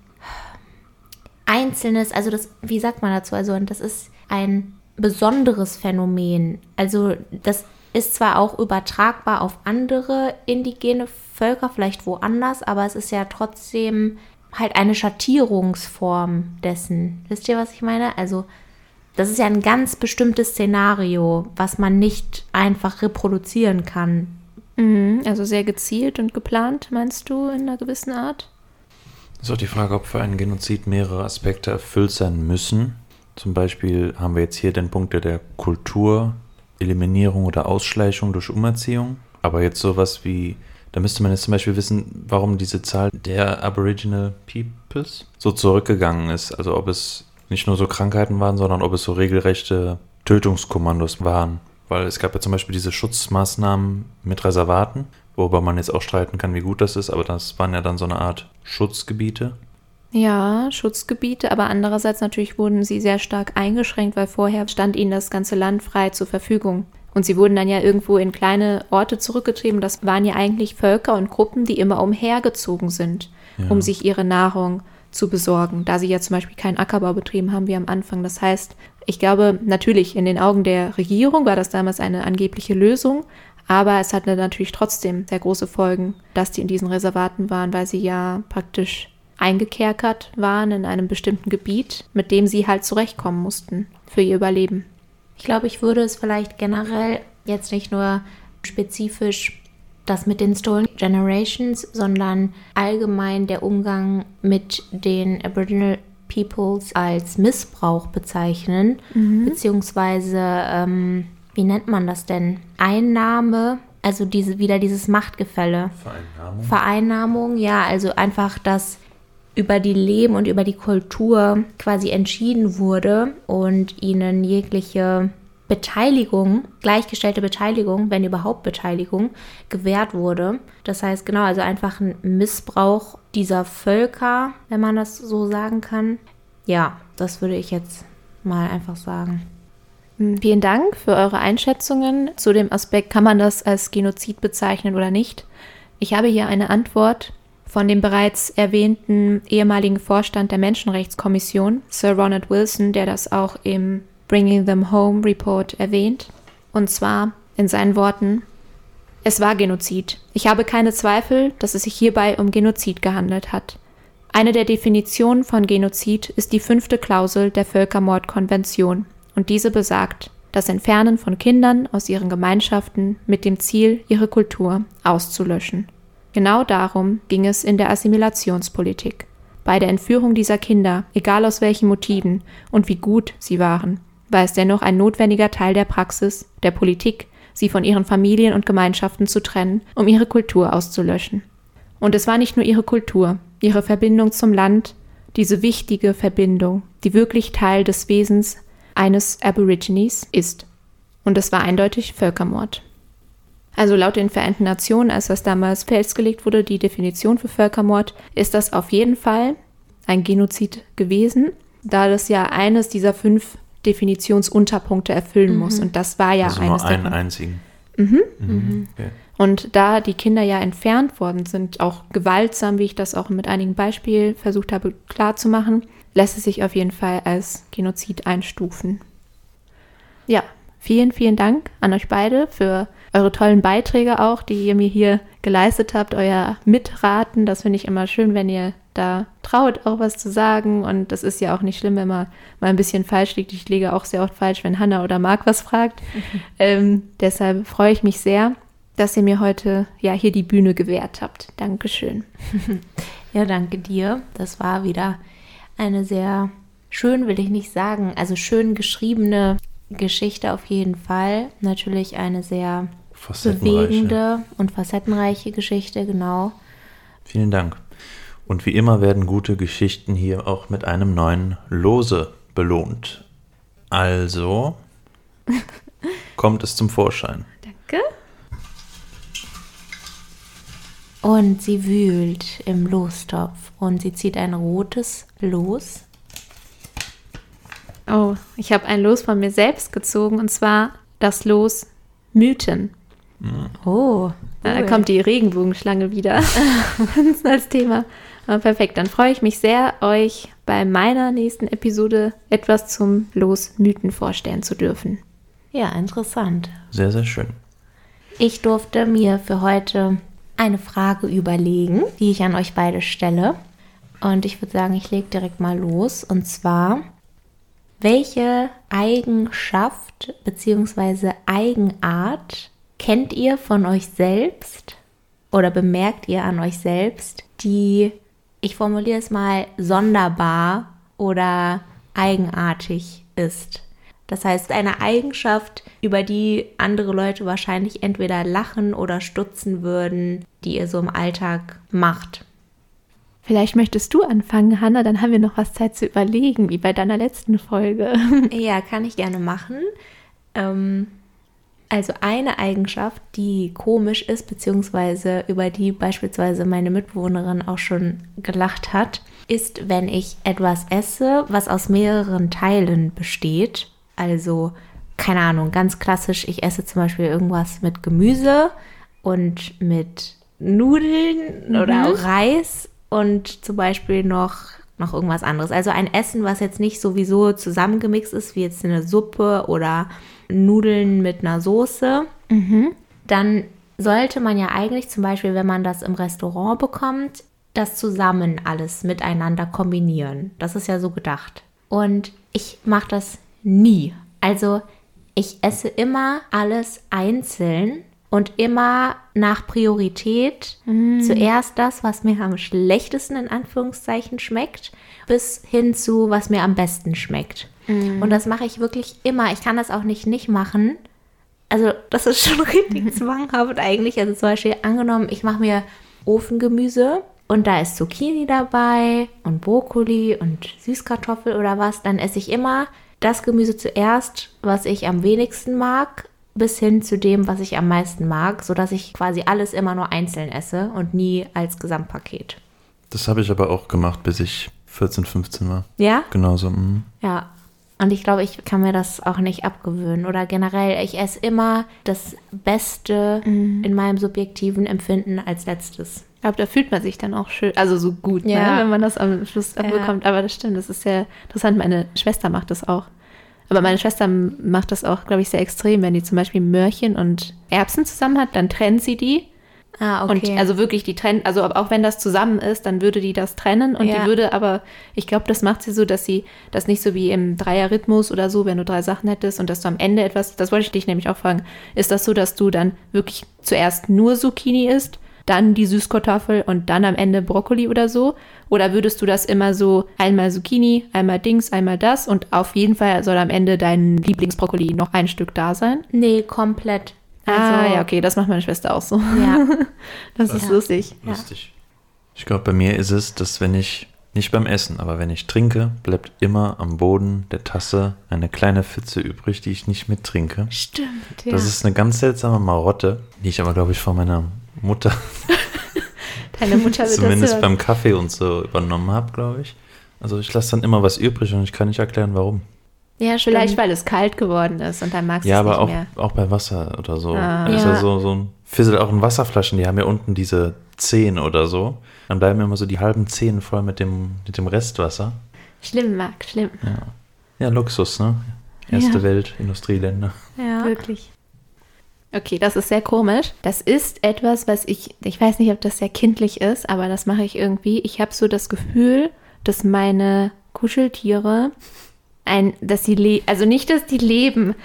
einzelnes, also das, wie sagt man dazu? Also das ist ein besonderes Phänomen. Also das ist zwar auch übertragbar auf andere indigene Völker, vielleicht woanders, aber es ist ja trotzdem halt eine Schattierungsform dessen. Wisst ihr, was ich meine? Also das ist ja ein ganz bestimmtes Szenario, was man nicht einfach reproduzieren kann. Mhm, also sehr gezielt und geplant, meinst du, in einer gewissen Art? Ist auch die Frage, ob für einen Genozid mehrere Aspekte erfüllt sein müssen. Zum Beispiel haben wir jetzt hier den Punkt der Kultur, Eliminierung oder Ausschleichung durch Umerziehung. Aber jetzt sowas wie, da müsste man jetzt zum Beispiel wissen, warum diese Zahl der Aboriginal Peoples so zurückgegangen ist. Also ob es nicht nur so Krankheiten waren, sondern ob es so regelrechte Tötungskommandos waren. Weil es gab ja zum Beispiel diese Schutzmaßnahmen mit Reservaten, worüber man jetzt auch streiten kann, wie gut das ist, aber das waren ja dann so eine Art Schutzgebiete. Ja, Schutzgebiete, aber andererseits natürlich wurden sie sehr stark eingeschränkt, weil vorher stand ihnen das ganze Land frei zur Verfügung. Und sie wurden dann ja irgendwo in kleine Orte zurückgetrieben. Das waren ja eigentlich Völker und Gruppen, die immer umhergezogen sind, Ja. um sich ihre Nahrung zu besorgen, da sie ja zum Beispiel keinen Ackerbau betrieben haben wie am Anfang. Das heißt, ich glaube, natürlich in den Augen der Regierung war das damals eine angebliche Lösung, aber es hatte natürlich trotzdem sehr große Folgen, dass die in diesen Reservaten waren, weil sie ja praktisch eingekerkert waren in einem bestimmten Gebiet, mit dem sie halt zurechtkommen mussten für ihr Überleben. Ich glaube, ich würde es vielleicht generell jetzt nicht nur spezifisch das mit den Stolen Generations, sondern allgemein der Umgang mit den Aboriginal Peoples als Missbrauch bezeichnen, beziehungsweise, ähm, wie nennt man das denn? Einnahme, also diese, wieder dieses Machtgefälle. Vereinnahmung. Vereinnahmung, ja, also einfach, dass über die Leben und über die Kultur quasi entschieden wurde und ihnen jegliche Beteiligung, gleichgestellte Beteiligung, wenn überhaupt Beteiligung, gewährt wurde. Das heißt, genau, also einfach ein Missbrauch dieser Völker, wenn man das so sagen kann. Ja, das würde ich jetzt mal einfach sagen. Hm, Vielen Dank für eure Einschätzungen zu dem Aspekt, kann man das als Genozid bezeichnen oder nicht. Ich habe hier eine Antwort von dem bereits erwähnten ehemaligen Vorstand der Menschenrechtskommission, Sir Ronald Wilson, der das auch im Bringing Them Home Report erwähnt. Und zwar in seinen Worten, es war Genozid. Ich habe keine Zweifel, dass es sich hierbei um Genozid gehandelt hat. Eine der Definitionen von Genozid ist die fünfte Klausel der Völkermordkonvention und diese besagt, das Entfernen von Kindern aus ihren Gemeinschaften mit dem Ziel, ihre Kultur auszulöschen. Genau darum ging es in der Assimilationspolitik. Bei der Entführung dieser Kinder, egal aus welchen Motiven und wie gut sie waren, war es dennoch ein notwendiger Teil der Praxis, der Politik, sie von ihren Familien und Gemeinschaften zu trennen, um ihre Kultur auszulöschen. Und es war nicht nur ihre Kultur, ihre Verbindung zum Land, diese wichtige Verbindung, die wirklich Teil des Wesens eines Aborigines ist. Und es war eindeutig Völkermord. Also laut den Vereinten Nationen, als das damals festgelegt wurde, die Definition für Völkermord, ist das auf jeden Fall ein Genozid gewesen, da das ja eines dieser fünf Definitionsunterpunkte erfüllen muss. Und das war ja also eines nur einen davon. einzigen. Mhm. Okay. Und da die Kinder ja entfernt worden sind, auch gewaltsam, wie ich das auch mit einigen Beispielen versucht habe klarzumachen, lässt es sich auf jeden Fall als Genozid einstufen. ja, vielen, vielen Dank an euch beide für eure tollen Beiträge auch, die ihr mir hier geleistet habt, euer Mitraten. Das finde ich immer schön, wenn ihr da traut, auch was zu sagen. Und das ist ja auch nicht schlimm, wenn man mal ein bisschen falsch liegt. Ich liege auch sehr oft falsch, wenn Hanna oder Marc was fragt. Mhm. Ähm, deshalb freue ich mich sehr, dass ihr mir heute ja hier die Bühne gewährt habt. Dankeschön. Ja, danke dir. Das war wieder eine sehr schön, will ich nicht sagen, also schön geschriebene Geschichte auf jeden Fall. Natürlich eine sehr bewegende und facettenreiche Geschichte, genau. Vielen Dank. Und wie immer werden gute Geschichten hier auch mit einem neuen Lose belohnt. Also kommt es zum Vorschein. Danke. Und sie wühlt im Lostopf und sie zieht ein rotes Los. Oh, ich habe ein Los von mir selbst gezogen und zwar das Los Mythen. Oh, da kommt die Regenbogenschlange wieder als Thema. Aber perfekt, dann freue ich mich sehr, euch bei meiner nächsten Episode etwas zum Los Mythen vorstellen zu dürfen. Ja, interessant. Sehr, sehr schön. Ich durfte mir für heute eine Frage überlegen, die ich an euch beide stelle. Und ich würde sagen, ich lege direkt mal los. Und zwar, welche Eigenschaft bzw. Eigenart kennt ihr von euch selbst oder bemerkt ihr an euch selbst, die, ich formuliere es mal, sonderbar oder eigenartig ist? Das heißt, eine Eigenschaft, über die andere Leute wahrscheinlich entweder lachen oder stutzen würden, die ihr so im Alltag macht. Vielleicht möchtest du anfangen, Hanna, dann haben wir noch was Zeit zu überlegen, wie bei deiner letzten Folge. Ja, kann ich gerne machen. Ähm, also eine Eigenschaft, die komisch ist, beziehungsweise über die beispielsweise meine Mitbewohnerin auch schon gelacht hat, ist, wenn ich etwas esse, was aus mehreren Teilen besteht. Also, keine Ahnung, ganz klassisch, ich esse zum Beispiel irgendwas mit Gemüse und mit Nudeln mhm. oder auch Reis und zum Beispiel noch, noch irgendwas anderes. Also ein Essen, was jetzt nicht sowieso zusammengemixt ist, wie jetzt eine Suppe oder Nudeln mit einer Soße, mhm. dann sollte man ja eigentlich zum Beispiel, wenn man das im Restaurant bekommt, das zusammen alles miteinander kombinieren. Das ist ja so gedacht. Und ich mache das nie. Also ich esse immer alles einzeln und immer nach Priorität mm. zuerst das, was mir am schlechtesten in Anführungszeichen schmeckt, bis hin zu, was mir am besten schmeckt. Mm. Und das mache ich wirklich immer. Ich kann das auch nicht nicht machen. Also das ist schon richtig zwanghaft eigentlich. Also zum Beispiel angenommen, ich mache mir Ofengemüse und da ist Zucchini dabei und Brokkoli und Süßkartoffel oder was, dann esse ich immer das Gemüse zuerst, was ich am wenigsten mag bis hin zu dem, was ich am meisten mag, sodass ich quasi alles immer nur einzeln esse und nie als Gesamtpaket. Das habe ich aber auch gemacht, bis ich 14, 15 war. Ja? Genauso. Mhm. Ja. Und ich glaube, ich kann mir das auch nicht abgewöhnen. Oder generell, ich esse immer das Beste mhm. in meinem subjektiven Empfinden als letztes. Ich glaube, da fühlt man sich dann auch schön, also so gut, ne, ja. ne, wenn man das am Schluss abbekommt. Ja. Aber das stimmt, das ist sehr interessant. Meine Schwester macht das auch. Aber meine Schwester macht das auch, glaube ich, sehr extrem. Wenn die zum Beispiel Möhrchen und Erbsen zusammen hat, dann trennt sie die. Ah, okay. Und also wirklich die trennen, also auch wenn das zusammen ist, dann würde die das trennen und ja. die würde aber, ich glaube, das macht sie so, dass sie das nicht so wie im Dreierrhythmus oder so, wenn du drei Sachen hättest und dass du am Ende etwas, das wollte ich dich nämlich auch fragen, ist das so, dass du dann wirklich zuerst nur Zucchini isst dann die Süßkartoffel und dann am Ende Brokkoli oder so? Oder würdest du das immer so einmal Zucchini, einmal Dings, einmal das und auf jeden Fall soll am Ende dein Lieblingsbrokkoli noch ein Stück da sein? Nee, komplett. Ah, also, ah, ja, okay, das macht meine Schwester auch so. Ja. das ist ja. lustig. Lustig. Ich glaube, bei mir ist es, dass wenn ich, nicht beim Essen, aber wenn ich trinke, bleibt immer am Boden der Tasse eine kleine Pfütze übrig, die ich nicht mittrinke. Stimmt, ja. Das ist eine ganz seltsame Marotte, die ich aber, glaube ich, von meiner Mutter. Deine Mutter wird Zumindest das beim Kaffee und so übernommen habe, glaube ich. Also ich lasse dann immer was übrig und ich kann nicht erklären, warum. Ja, vielleicht weil es kalt geworden ist und dann magst du ja, es nicht auch, mehr. Ja, aber auch bei Wasser oder so. Ah. Ist ja. so, so ein Fizzle auch in Wasserflaschen, die haben ja unten diese Zehen oder so. Dann bleiben immer so die halben Zehen voll mit dem, mit dem Restwasser. Schlimm, Marc, schlimm. Ja. ja, Luxus, ne? Erste Ja. Welt, Industrieländer. Ja. Wirklich. Okay, das ist sehr komisch. Das ist etwas, was ich, ich weiß nicht, ob das sehr kindlich ist, aber das mache ich irgendwie. Ich habe so das Gefühl, dass meine Kuscheltiere ein, dass sie le also nicht, dass die leben,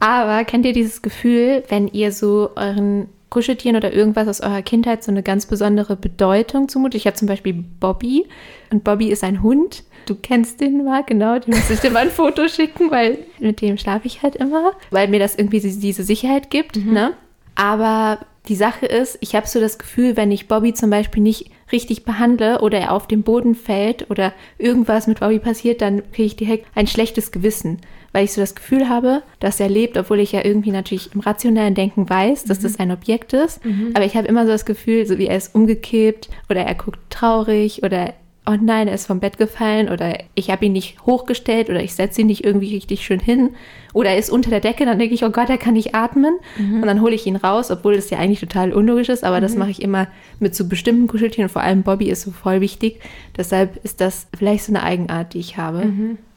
aber kennt ihr dieses Gefühl, wenn ihr so euren Kuscheltieren oder irgendwas aus eurer Kindheit so eine ganz besondere Bedeutung zumutet? Ich habe zum Beispiel Bobby und Bobby ist ein Hund. Du kennst den mal, genau, den muss ich dir mal ein Foto schicken, weil mit dem schlafe ich halt immer, weil mir das irgendwie diese Sicherheit gibt, ne? Aber die Sache ist, ich habe so das Gefühl, wenn ich Bobby zum Beispiel nicht richtig behandle oder er auf den Boden fällt oder irgendwas mit Bobby passiert, dann kriege ich direkt ein schlechtes Gewissen, weil ich so das Gefühl habe, dass er lebt, obwohl ich ja irgendwie natürlich im rationellen Denken weiß, dass das ein Objekt ist. Aber ich habe immer so das Gefühl, so wie er ist umgekippt oder er guckt traurig oder oh nein, er ist vom Bett gefallen oder ich habe ihn nicht hochgestellt oder ich setze ihn nicht irgendwie richtig schön hin. Oder er ist unter der Decke, dann denke ich, oh Gott, er kann nicht atmen. Und dann hole ich ihn raus, obwohl das ja eigentlich total unlogisch ist, aber das mache ich immer mit so bestimmten Kuscheltieren, vor allem Bobby ist so voll wichtig, deshalb ist das vielleicht so eine Eigenart, die ich habe.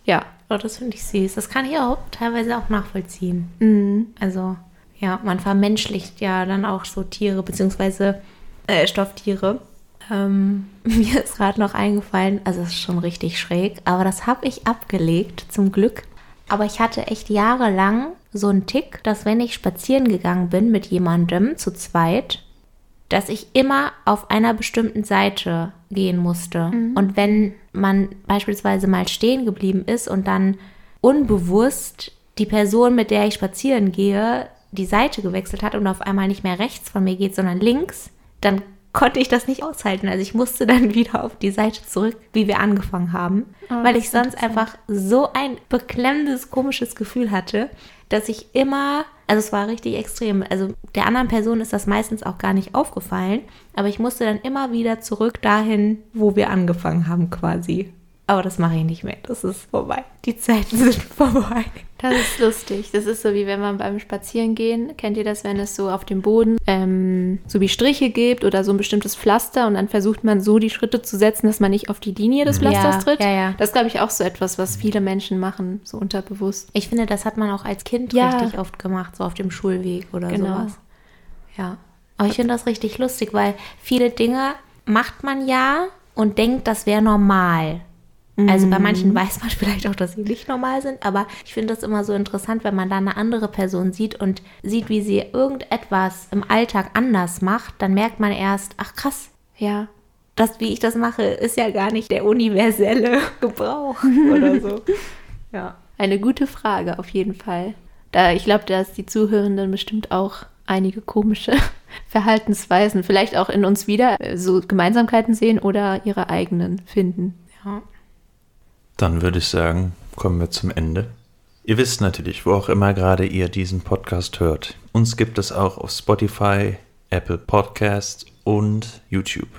Ja, Oh, das finde ich süß. Das kann ich auch teilweise auch nachvollziehen. Mhm. Also, ja, man vermenschlicht ja dann auch so Tiere, beziehungsweise äh, Stofftiere. Ähm, mir ist gerade noch eingefallen, also es ist schon richtig schräg, aber das habe ich abgelegt, zum Glück. Aber ich hatte echt jahrelang so einen Tick, dass wenn ich spazieren gegangen bin mit jemandem zu zweit, dass ich immer auf einer bestimmten Seite gehen musste. Und wenn man beispielsweise mal stehen geblieben ist und dann unbewusst die Person, mit der ich spazieren gehe, die Seite gewechselt hat und auf einmal nicht mehr rechts von mir geht, sondern links, dann konnte ich das nicht aushalten. Also ich musste dann wieder auf die Seite zurück, wie wir angefangen haben, weil ich sonst einfach so ein beklemmendes, komisches Gefühl hatte, dass ich immer, also es war richtig extrem. Also der anderen Person ist das meistens auch gar nicht aufgefallen, aber ich musste dann immer wieder zurück dahin, wo wir angefangen haben quasi. Aber das mache ich nicht mehr. Das ist vorbei. Die Zeiten sind vorbei. Das ist lustig. Das ist so wie wenn man beim Spazierengehen, kennt ihr das, wenn es so auf dem Boden ähm, so wie Striche gibt oder so ein bestimmtes Pflaster und dann versucht man so die Schritte zu setzen, dass man nicht auf die Linie des Pflasters Ja, tritt? ja, ja. Das ist, glaube ich, auch so etwas, was viele Menschen machen, so unterbewusst. Ich finde, das hat man auch als Kind Ja. richtig oft gemacht, so auf dem Schulweg oder Genau. sowas. Ja. Aber ich finde das richtig lustig, weil viele Dinge macht man ja und denkt, das wäre normal. Also bei manchen weiß man vielleicht auch, dass sie nicht normal sind, aber ich finde das immer so interessant, wenn man da eine andere Person sieht und sieht, wie sie irgendetwas im Alltag anders macht, dann merkt man erst, ach krass, Ja. das, wie ich das mache, ist ja gar nicht der universelle Gebrauch oder so. Ja. Eine gute Frage, auf jeden Fall. Da, ich glaube, dass die Zuhörenden bestimmt auch einige komische Verhaltensweisen vielleicht auch in uns wieder äh, so Gemeinsamkeiten sehen oder ihre eigenen finden. ja. Dann würde ich sagen, kommen wir zum Ende. Ihr wisst natürlich, wo auch immer gerade ihr diesen Podcast hört. Uns gibt es auch auf Spotify, Apple Podcast und YouTube.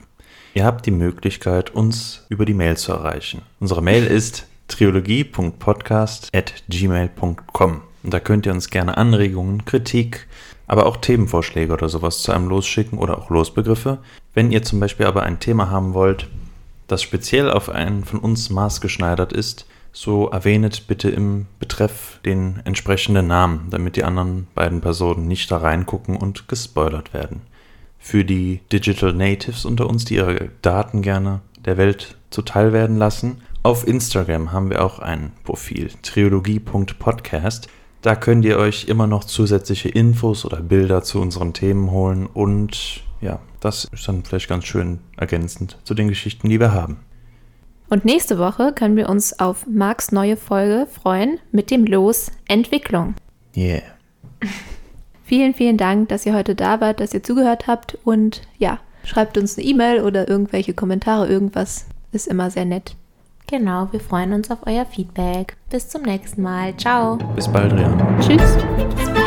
Ihr habt die Möglichkeit, uns über die Mail zu erreichen. Unsere Mail ist triologie.podcast.gmail.com. Und da könnt ihr uns gerne Anregungen, Kritik, aber auch Themenvorschläge oder sowas zu einem losschicken oder auch Losbegriffe. Wenn ihr zum Beispiel aber ein Thema haben wollt, das speziell auf einen von uns maßgeschneidert ist, so erwähnet bitte im Betreff den entsprechenden Namen, damit die anderen beiden Personen nicht da reingucken und gespoilert werden. Für die Digital Natives unter uns, die ihre Daten gerne der Welt zuteil werden lassen, auf Instagram haben wir auch ein Profil, triologie.podcast. Da könnt ihr euch immer noch zusätzliche Infos oder Bilder zu unseren Themen holen und ja, das ist dann vielleicht ganz schön ergänzend zu den Geschichten, die wir haben. Und nächste Woche können wir uns auf Marks neue Folge freuen mit dem Los Entwicklung. Yeah. Vielen, vielen Dank, dass ihr heute da wart, dass ihr zugehört habt und ja, schreibt uns eine E-Mail oder irgendwelche Kommentare, irgendwas ist immer sehr nett. Genau, wir freuen uns auf euer Feedback. Bis zum nächsten Mal. Ciao. Bis bald, Rian. Tschüss. Bis bald.